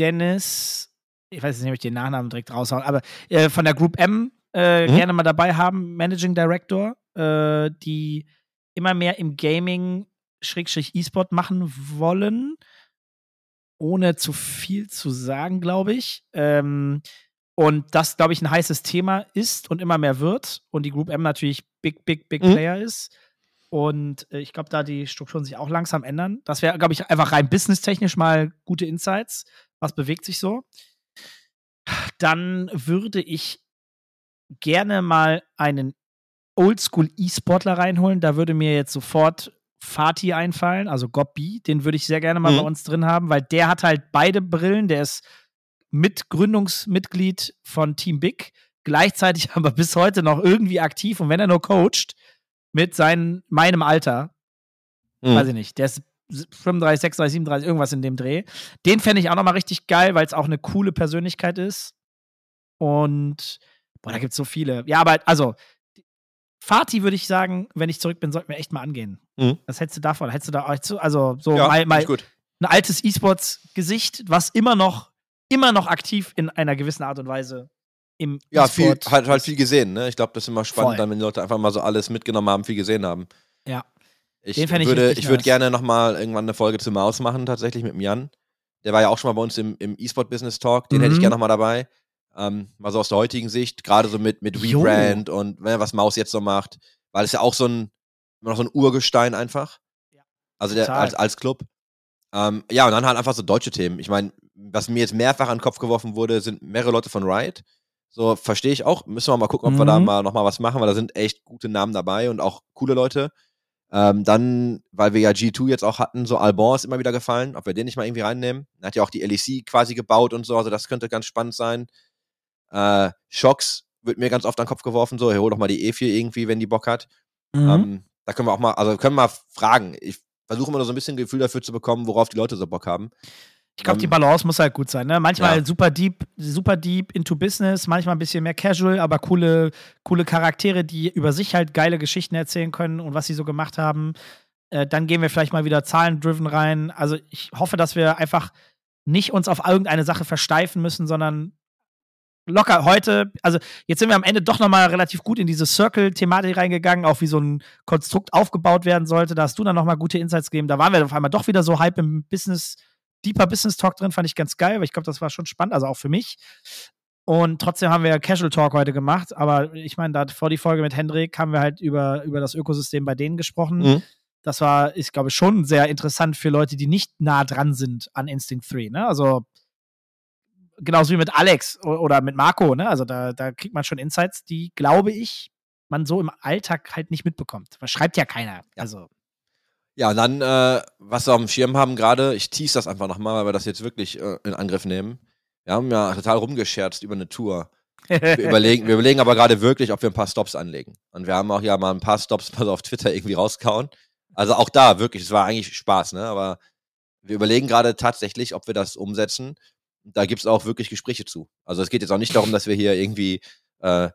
Dennis, ich weiß jetzt nicht, ob ich den Nachnamen direkt raushauen, aber äh, von der Group M äh, Mhm. gerne mal dabei haben, Managing Director, äh, die immer mehr im Gaming Schrägstrich E-Sport machen wollen. ohne zu viel zu sagen, glaube ich. Ähm, und das, glaube ich, ein heißes Thema ist und immer mehr wird. Und die Group M natürlich big, big, big Mhm. Player ist. Und äh, ich glaube, da die Strukturen sich auch langsam ändern. Das wäre, glaube ich, einfach rein businesstechnisch mal gute Insights. Was bewegt sich so? Dann würde ich gerne mal einen Oldschool-E-Sportler reinholen. Da würde mir jetzt sofort Fatih einfallen, also Gobbi. Den würde ich sehr gerne mal Mhm. bei uns drin haben, weil der hat halt beide Brillen. Der ist Mitgründungsmitglied von Team Big, gleichzeitig *laughs* aber bis heute noch irgendwie aktiv und wenn er nur coacht, mit seinen, meinem Alter, Mhm. weiß ich nicht, der ist 35, 36, 37, irgendwas in dem Dreh. Den fände ich auch nochmal richtig geil, weil es auch eine coole Persönlichkeit ist. Und, boah, da gibt es so viele. Ja, aber also, Fatih würde ich sagen, wenn ich zurück bin, sollten wir echt mal angehen. Mhm. Was hättest du davon? Hättest du da, also so ja, mal, mal ein altes E-Sports-Gesicht, was immer noch, immer noch aktiv in einer gewissen Art und Weise im Ja, viel, E-Sport halt, halt viel gesehen, ne? Ich glaube, das ist immer spannend, Voll. dann, wenn die Leute einfach mal so alles mitgenommen haben, viel gesehen haben. Ja. Ich Den ich würde, ich würde gerne nochmal irgendwann eine Folge zu Maus machen, tatsächlich mit dem Jan. Der war ja auch schon mal bei uns im, im E-Sport Business Talk, den hätte ich Mhm. gerne nochmal dabei. Ähm, mal so aus der heutigen Sicht, gerade so mit, mit Jo. Rebrand und ne, was Maus jetzt so macht, weil es ja auch so ein, noch so ein Urgestein einfach. Ja, Also der, als, als Club. Ähm, ja, und dann halt einfach so deutsche Themen. Ich meine, was mir jetzt mehrfach an den Kopf geworfen wurde, sind mehrere Leute von Riot. So, verstehe ich auch. Müssen wir mal gucken, ob wir da Mhm. mal nochmal was machen, weil da sind echt gute Namen dabei und auch coole Leute. Ähm, dann, weil wir ja G2 jetzt auch hatten, so Albon ist immer wieder gefallen, ob wir den nicht mal irgendwie reinnehmen. Er hat ja auch die LEC quasi gebaut und so, also das könnte ganz spannend sein. Äh, Shocks wird mir ganz oft an den Kopf geworfen, so, hey, hol doch mal die E4 irgendwie, wenn die Bock hat. Mhm. Ähm, da können wir auch mal, also können wir mal fragen. Ich versuche immer nur so ein bisschen Gefühl dafür zu bekommen, worauf die Leute so Bock haben. Ich glaube, die Balance muss halt gut sein. Ne? Manchmal Ja. super deep, super deep into Business, manchmal ein bisschen mehr casual, aber coole, coole Charaktere, die über sich halt geile Geschichten erzählen können und was sie so gemacht haben. Äh, dann gehen wir vielleicht mal wieder zahlendriven rein. Also ich hoffe, dass wir einfach nicht uns auf irgendeine Sache versteifen müssen, sondern locker heute, also jetzt sind wir am Ende doch nochmal relativ gut in diese Circle-Thematik reingegangen, auch wie so ein Konstrukt aufgebaut werden sollte. Da hast du dann nochmal gute Insights gegeben. Da waren wir auf einmal doch wieder so hype im Business, deeper Business Talk drin, fand ich ganz geil, weil ich glaube, das war schon spannend, also auch für mich. Und trotzdem haben wir Casual Talk heute gemacht, aber ich meine, da vor die Folge mit Hendrik haben wir halt über, über das Ökosystem bei denen gesprochen. Mhm. Das war, ich glaube, schon sehr interessant für Leute, die nicht nah dran sind an Instinct 3. Ne? Also genauso wie mit Alex oder mit Marco. Ne? Also da, da kriegt man schon Insights, die, glaube ich, man so im Alltag halt nicht mitbekommt. Das schreibt ja keiner. Also Ja, und dann, äh, was wir auf dem Schirm haben gerade, ich tease das einfach nochmal, weil wir das jetzt wirklich äh, in Angriff nehmen. Wir haben ja total rumgescherzt über eine Tour. Wir *laughs* überlegen, wir überlegen aber gerade wirklich, ob wir ein paar Stops anlegen. Und wir haben auch ja mal ein paar Stops mal so auf Twitter irgendwie rausgehauen. Also auch da wirklich, es war eigentlich Spaß, ne? Aber wir überlegen gerade tatsächlich, ob wir das umsetzen. Da gibt's auch wirklich Gespräche zu. Also es geht jetzt auch nicht darum, dass wir hier irgendwie äh,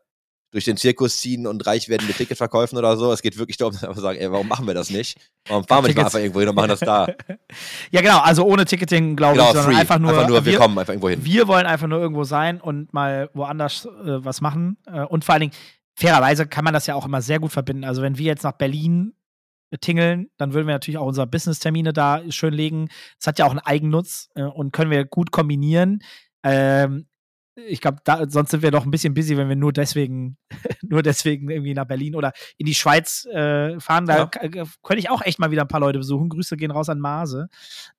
durch den Zirkus ziehen und reich werden mit Ticketverkäufen oder so. Es geht wirklich darum, *laughs* dass wir einfach sagen, ey, warum machen wir das nicht? Warum fahren wir nicht mal einfach irgendwo hin und machen das da? *laughs* ja, genau, also ohne Ticketing, glaube Genau, ich, sondern free. einfach nur, wir, wir, kommen einfach irgendwo hin. wir wollen einfach nur irgendwo sein und mal woanders äh, was machen. Äh, und vor allen Dingen, fairerweise kann man das ja auch immer sehr gut verbinden. Also wenn wir jetzt nach Berlin tingeln, dann würden wir natürlich auch unsere Business-Termine da schön legen. Das hat ja auch einen Eigennutz äh, und können wir gut kombinieren. Ähm, ich glaube, sonst sind wir doch ein bisschen busy, wenn wir nur deswegen, *laughs* nur deswegen irgendwie nach Berlin oder in die Schweiz äh, fahren. Da Ja. könnte ich auch echt mal wieder ein paar Leute besuchen. Grüße gehen raus an Mase.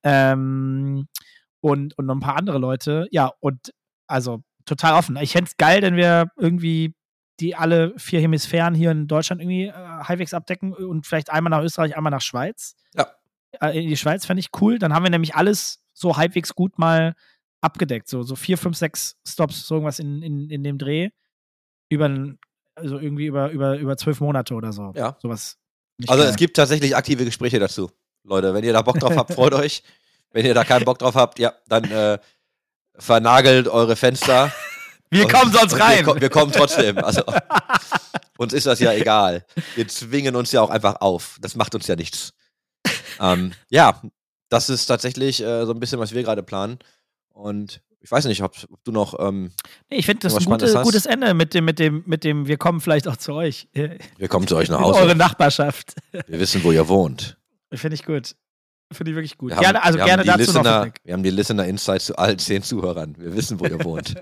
Ähm, und, und noch ein paar andere Leute. Ja, und also total offen. Ich fände es geil, wenn wir irgendwie die alle vier Hemisphären hier in Deutschland irgendwie äh, halbwegs abdecken und vielleicht einmal nach Österreich, einmal nach Schweiz. Ja. Äh, in die Schweiz fände ich cool. Dann haben wir nämlich alles so halbwegs gut mal abgedeckt. So, so vier, fünf, sechs Stops, so irgendwas in, in, in dem Dreh. Über also irgendwie über, über, über zwölf Monate oder so. Ja. Sowas. Also geil. es gibt tatsächlich aktive Gespräche dazu. Leute, wenn ihr da Bock drauf habt, freut *laughs* euch. Wenn ihr da keinen Bock drauf habt, ja, dann äh, vernagelt eure Fenster. wir Und- kommen sonst rein. Wir, wir kommen trotzdem. Also, *laughs* uns ist das ja egal. Wir zwingen uns ja auch einfach auf. Das macht uns ja nichts. Ähm, ja, das ist tatsächlich äh, so ein bisschen, was wir gerade planen. Und ich weiß nicht, ob, ob du noch. Ähm, Nee, ich finde das ein gute, gutes Ende mit dem, mit dem, mit dem, wir kommen vielleicht auch zu euch. In *laughs* wir kommen zu euch nach eure Hause. Nachbarschaft. Wir wissen, wo ihr wohnt. Finde ich gut. Finde ich wirklich gut. Wir haben- gerne, also wir gerne dazu noch Listener, Feedback. Wir haben die Listener Insights zu allen zehn Zuhörern. Wir wissen, wo ihr wohnt.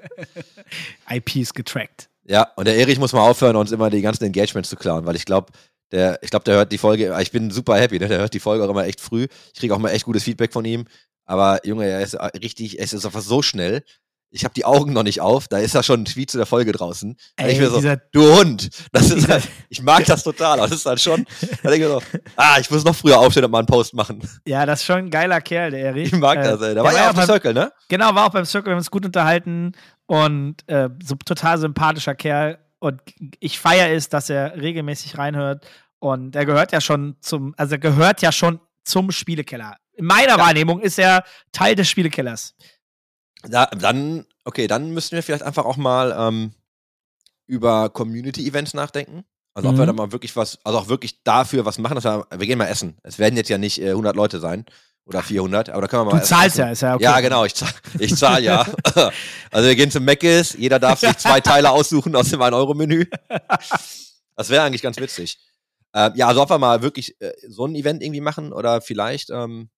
*laughs* IP ist getrackt. Ja, und der Erich muss mal aufhören, uns immer die ganzen Engagements zu klauen, weil ich glaube, der, ich glaube, der hört die Folge, ich bin super happy, ne? der hört die Folge auch immer echt früh. Ich kriege auch mal echt gutes Feedback von ihm. Aber Junge, er ist richtig, es ist einfach so schnell. Ich habe die Augen noch nicht auf, da ist ja schon ein Tweet zu der Folge draußen. Und ich Ey, mir so, du Hund, das ist *laughs* halt, ich mag das total, aber das ist halt schon, da denke ich so, ah, ich muss noch früher aufstehen und mal einen Post machen. ja, das ist schon ein geiler Kerl, der Erich. Ich mag Äh, das, ey. Da der war ja auch beim- Circle, ne? Genau, war auch beim Circle, wir haben uns gut unterhalten und äh, so total sympathischer Kerl. Und ich feiere es, dass er regelmäßig reinhört. Und er gehört ja schon zum, also er gehört ja schon zum Spielekeller. In meiner Wahrnehmung ist er Teil des Spielekellers. Da, dann, okay, dann müssten wir vielleicht einfach auch mal ähm, über Community-Events nachdenken. Also ob Mhm. wir da mal wirklich was, also auch wirklich dafür was machen. Dass wir, wir gehen mal essen. Es werden jetzt ja nicht äh, 100 Leute sein oder 400, aber da können wir mal Du zahlst essen. ja, ist ja okay. Ja, genau, ich zahle ich zahl ja. *laughs* also wir gehen zum Mc's, jeder darf sich zwei Teile aussuchen aus dem 1-Euro-Menü. Das wäre eigentlich ganz witzig. Ähm, ja, also ob wir mal wirklich äh, so ein Event irgendwie machen oder vielleicht ähm,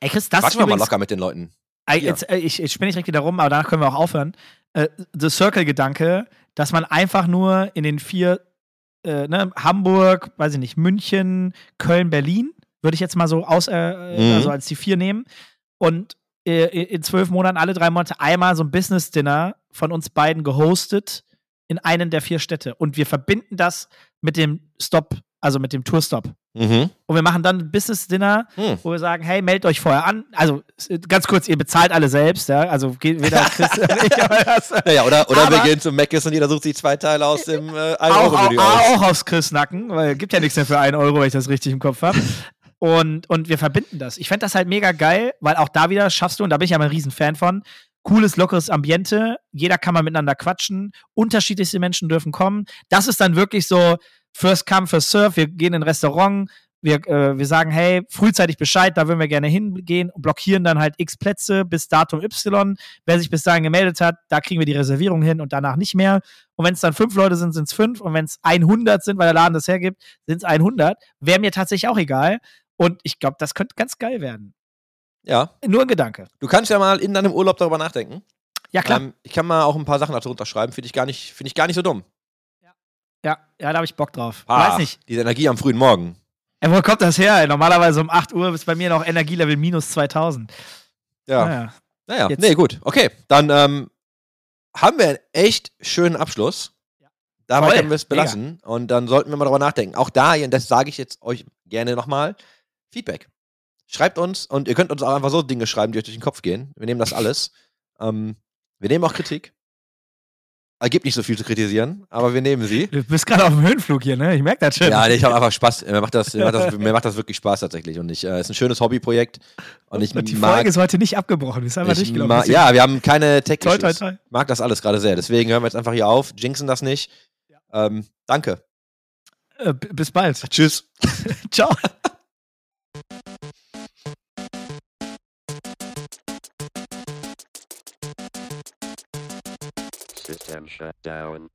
Ey, Chris, das quatschen wir mal locker mit den Leuten. Jetzt, ich, ich spinne nicht direkt wieder rum, aber danach können wir auch aufhören. Äh, The Circle-Gedanke, dass man einfach nur in den vier, äh, ne, Hamburg, weiß ich nicht, München, Köln, Berlin, würde ich jetzt mal so aus, äh, Mhm. also als die vier nehmen. Und äh, in zwölf Monaten, alle drei Monate einmal so ein Business-Dinner von uns beiden gehostet in einen der vier Städte. Und wir verbinden das mit dem Stop, also mit dem Tourstop. Mhm. Und wir machen dann ein Business-Dinner Hm. wo wir sagen, hey, meldet euch vorher an. Also ganz kurz, ihr bezahlt alle selbst, ja. Also geht weder *laughs* Chris ich, aber das, Naja, oder, oder wir Aber- gehen zum Mc's und jeder sucht sich zwei Teile aus dem äh, 1 auch, Euro auch, auch aufs Chris-Nacken, weil gibt ja nichts mehr für einen Euro, wenn ich das richtig im Kopf habe. Und, und wir verbinden das. Ich fände das halt mega geil, weil auch da wieder schaffst du, und da bin ich ja mal ein Riesenfan von, cooles, lockeres Ambiente, jeder kann mal miteinander quatschen, unterschiedlichste Menschen dürfen kommen. Das ist dann wirklich so First Come, First Serve, wir gehen in ein Restaurant, wir, äh, wir sagen, hey, frühzeitig Bescheid, da würden wir gerne hingehen, blockieren dann halt x Plätze bis Datum Y. Wer sich bis dahin gemeldet hat, da kriegen wir die Reservierung hin und danach nicht mehr. Und wenn es dann fünf Leute sind, sind es fünf. Und wenn es 100 sind, weil der Laden das hergibt, sind es 100. Wäre mir tatsächlich auch egal. Und ich glaube, das könnte ganz geil werden. Ja, Nur ein Gedanke. du kannst ja mal in deinem Urlaub darüber nachdenken. Ja, klar. Ähm, ich kann mal auch ein paar Sachen dazu unterschreiben, finde ich, gar nicht- finde ich gar nicht so dumm. Ja, ja, da habe ich Bock drauf. Ah, Weiß nicht. Diese Energie am frühen Morgen. Ey, wo kommt das her? Normalerweise um 8 Uhr ist bei mir noch Energielevel minus 2000. Ja. Naja. Naja, Jetzt- nee, gut. Okay, dann ähm, haben wir einen echt schönen Abschluss. Dabei Voll, können wir es belassen. Und dann sollten wir mal darüber nachdenken. Auch da, und das sage ich jetzt euch gerne nochmal, Feedback. Schreibt uns und ihr könnt uns auch einfach so Dinge schreiben, die euch durch den Kopf gehen. Wir nehmen das alles. ähm, wir nehmen auch Kritik. Es gibt nicht so viel zu kritisieren, aber wir nehmen sie. Du bist gerade auf dem Höhenflug hier, ne? Ich merke das schon. Ja, nee, ich habe einfach Spaß. Mir macht, das, mir, macht das, mir macht das wirklich Spaß tatsächlich. Und ich, äh, es ist ein schönes Hobbyprojekt. Und ich und die mag, Folge ist heute nicht abgebrochen. Sind einfach ich durchgelaufen. ja, wir haben keine tech Toi, toi, toi. mag das alles gerade sehr. Deswegen hören wir jetzt einfach hier auf, jinxen das nicht. Ähm, danke. Äh, bis bald. Tschüss. *laughs* Ciao. System shut down.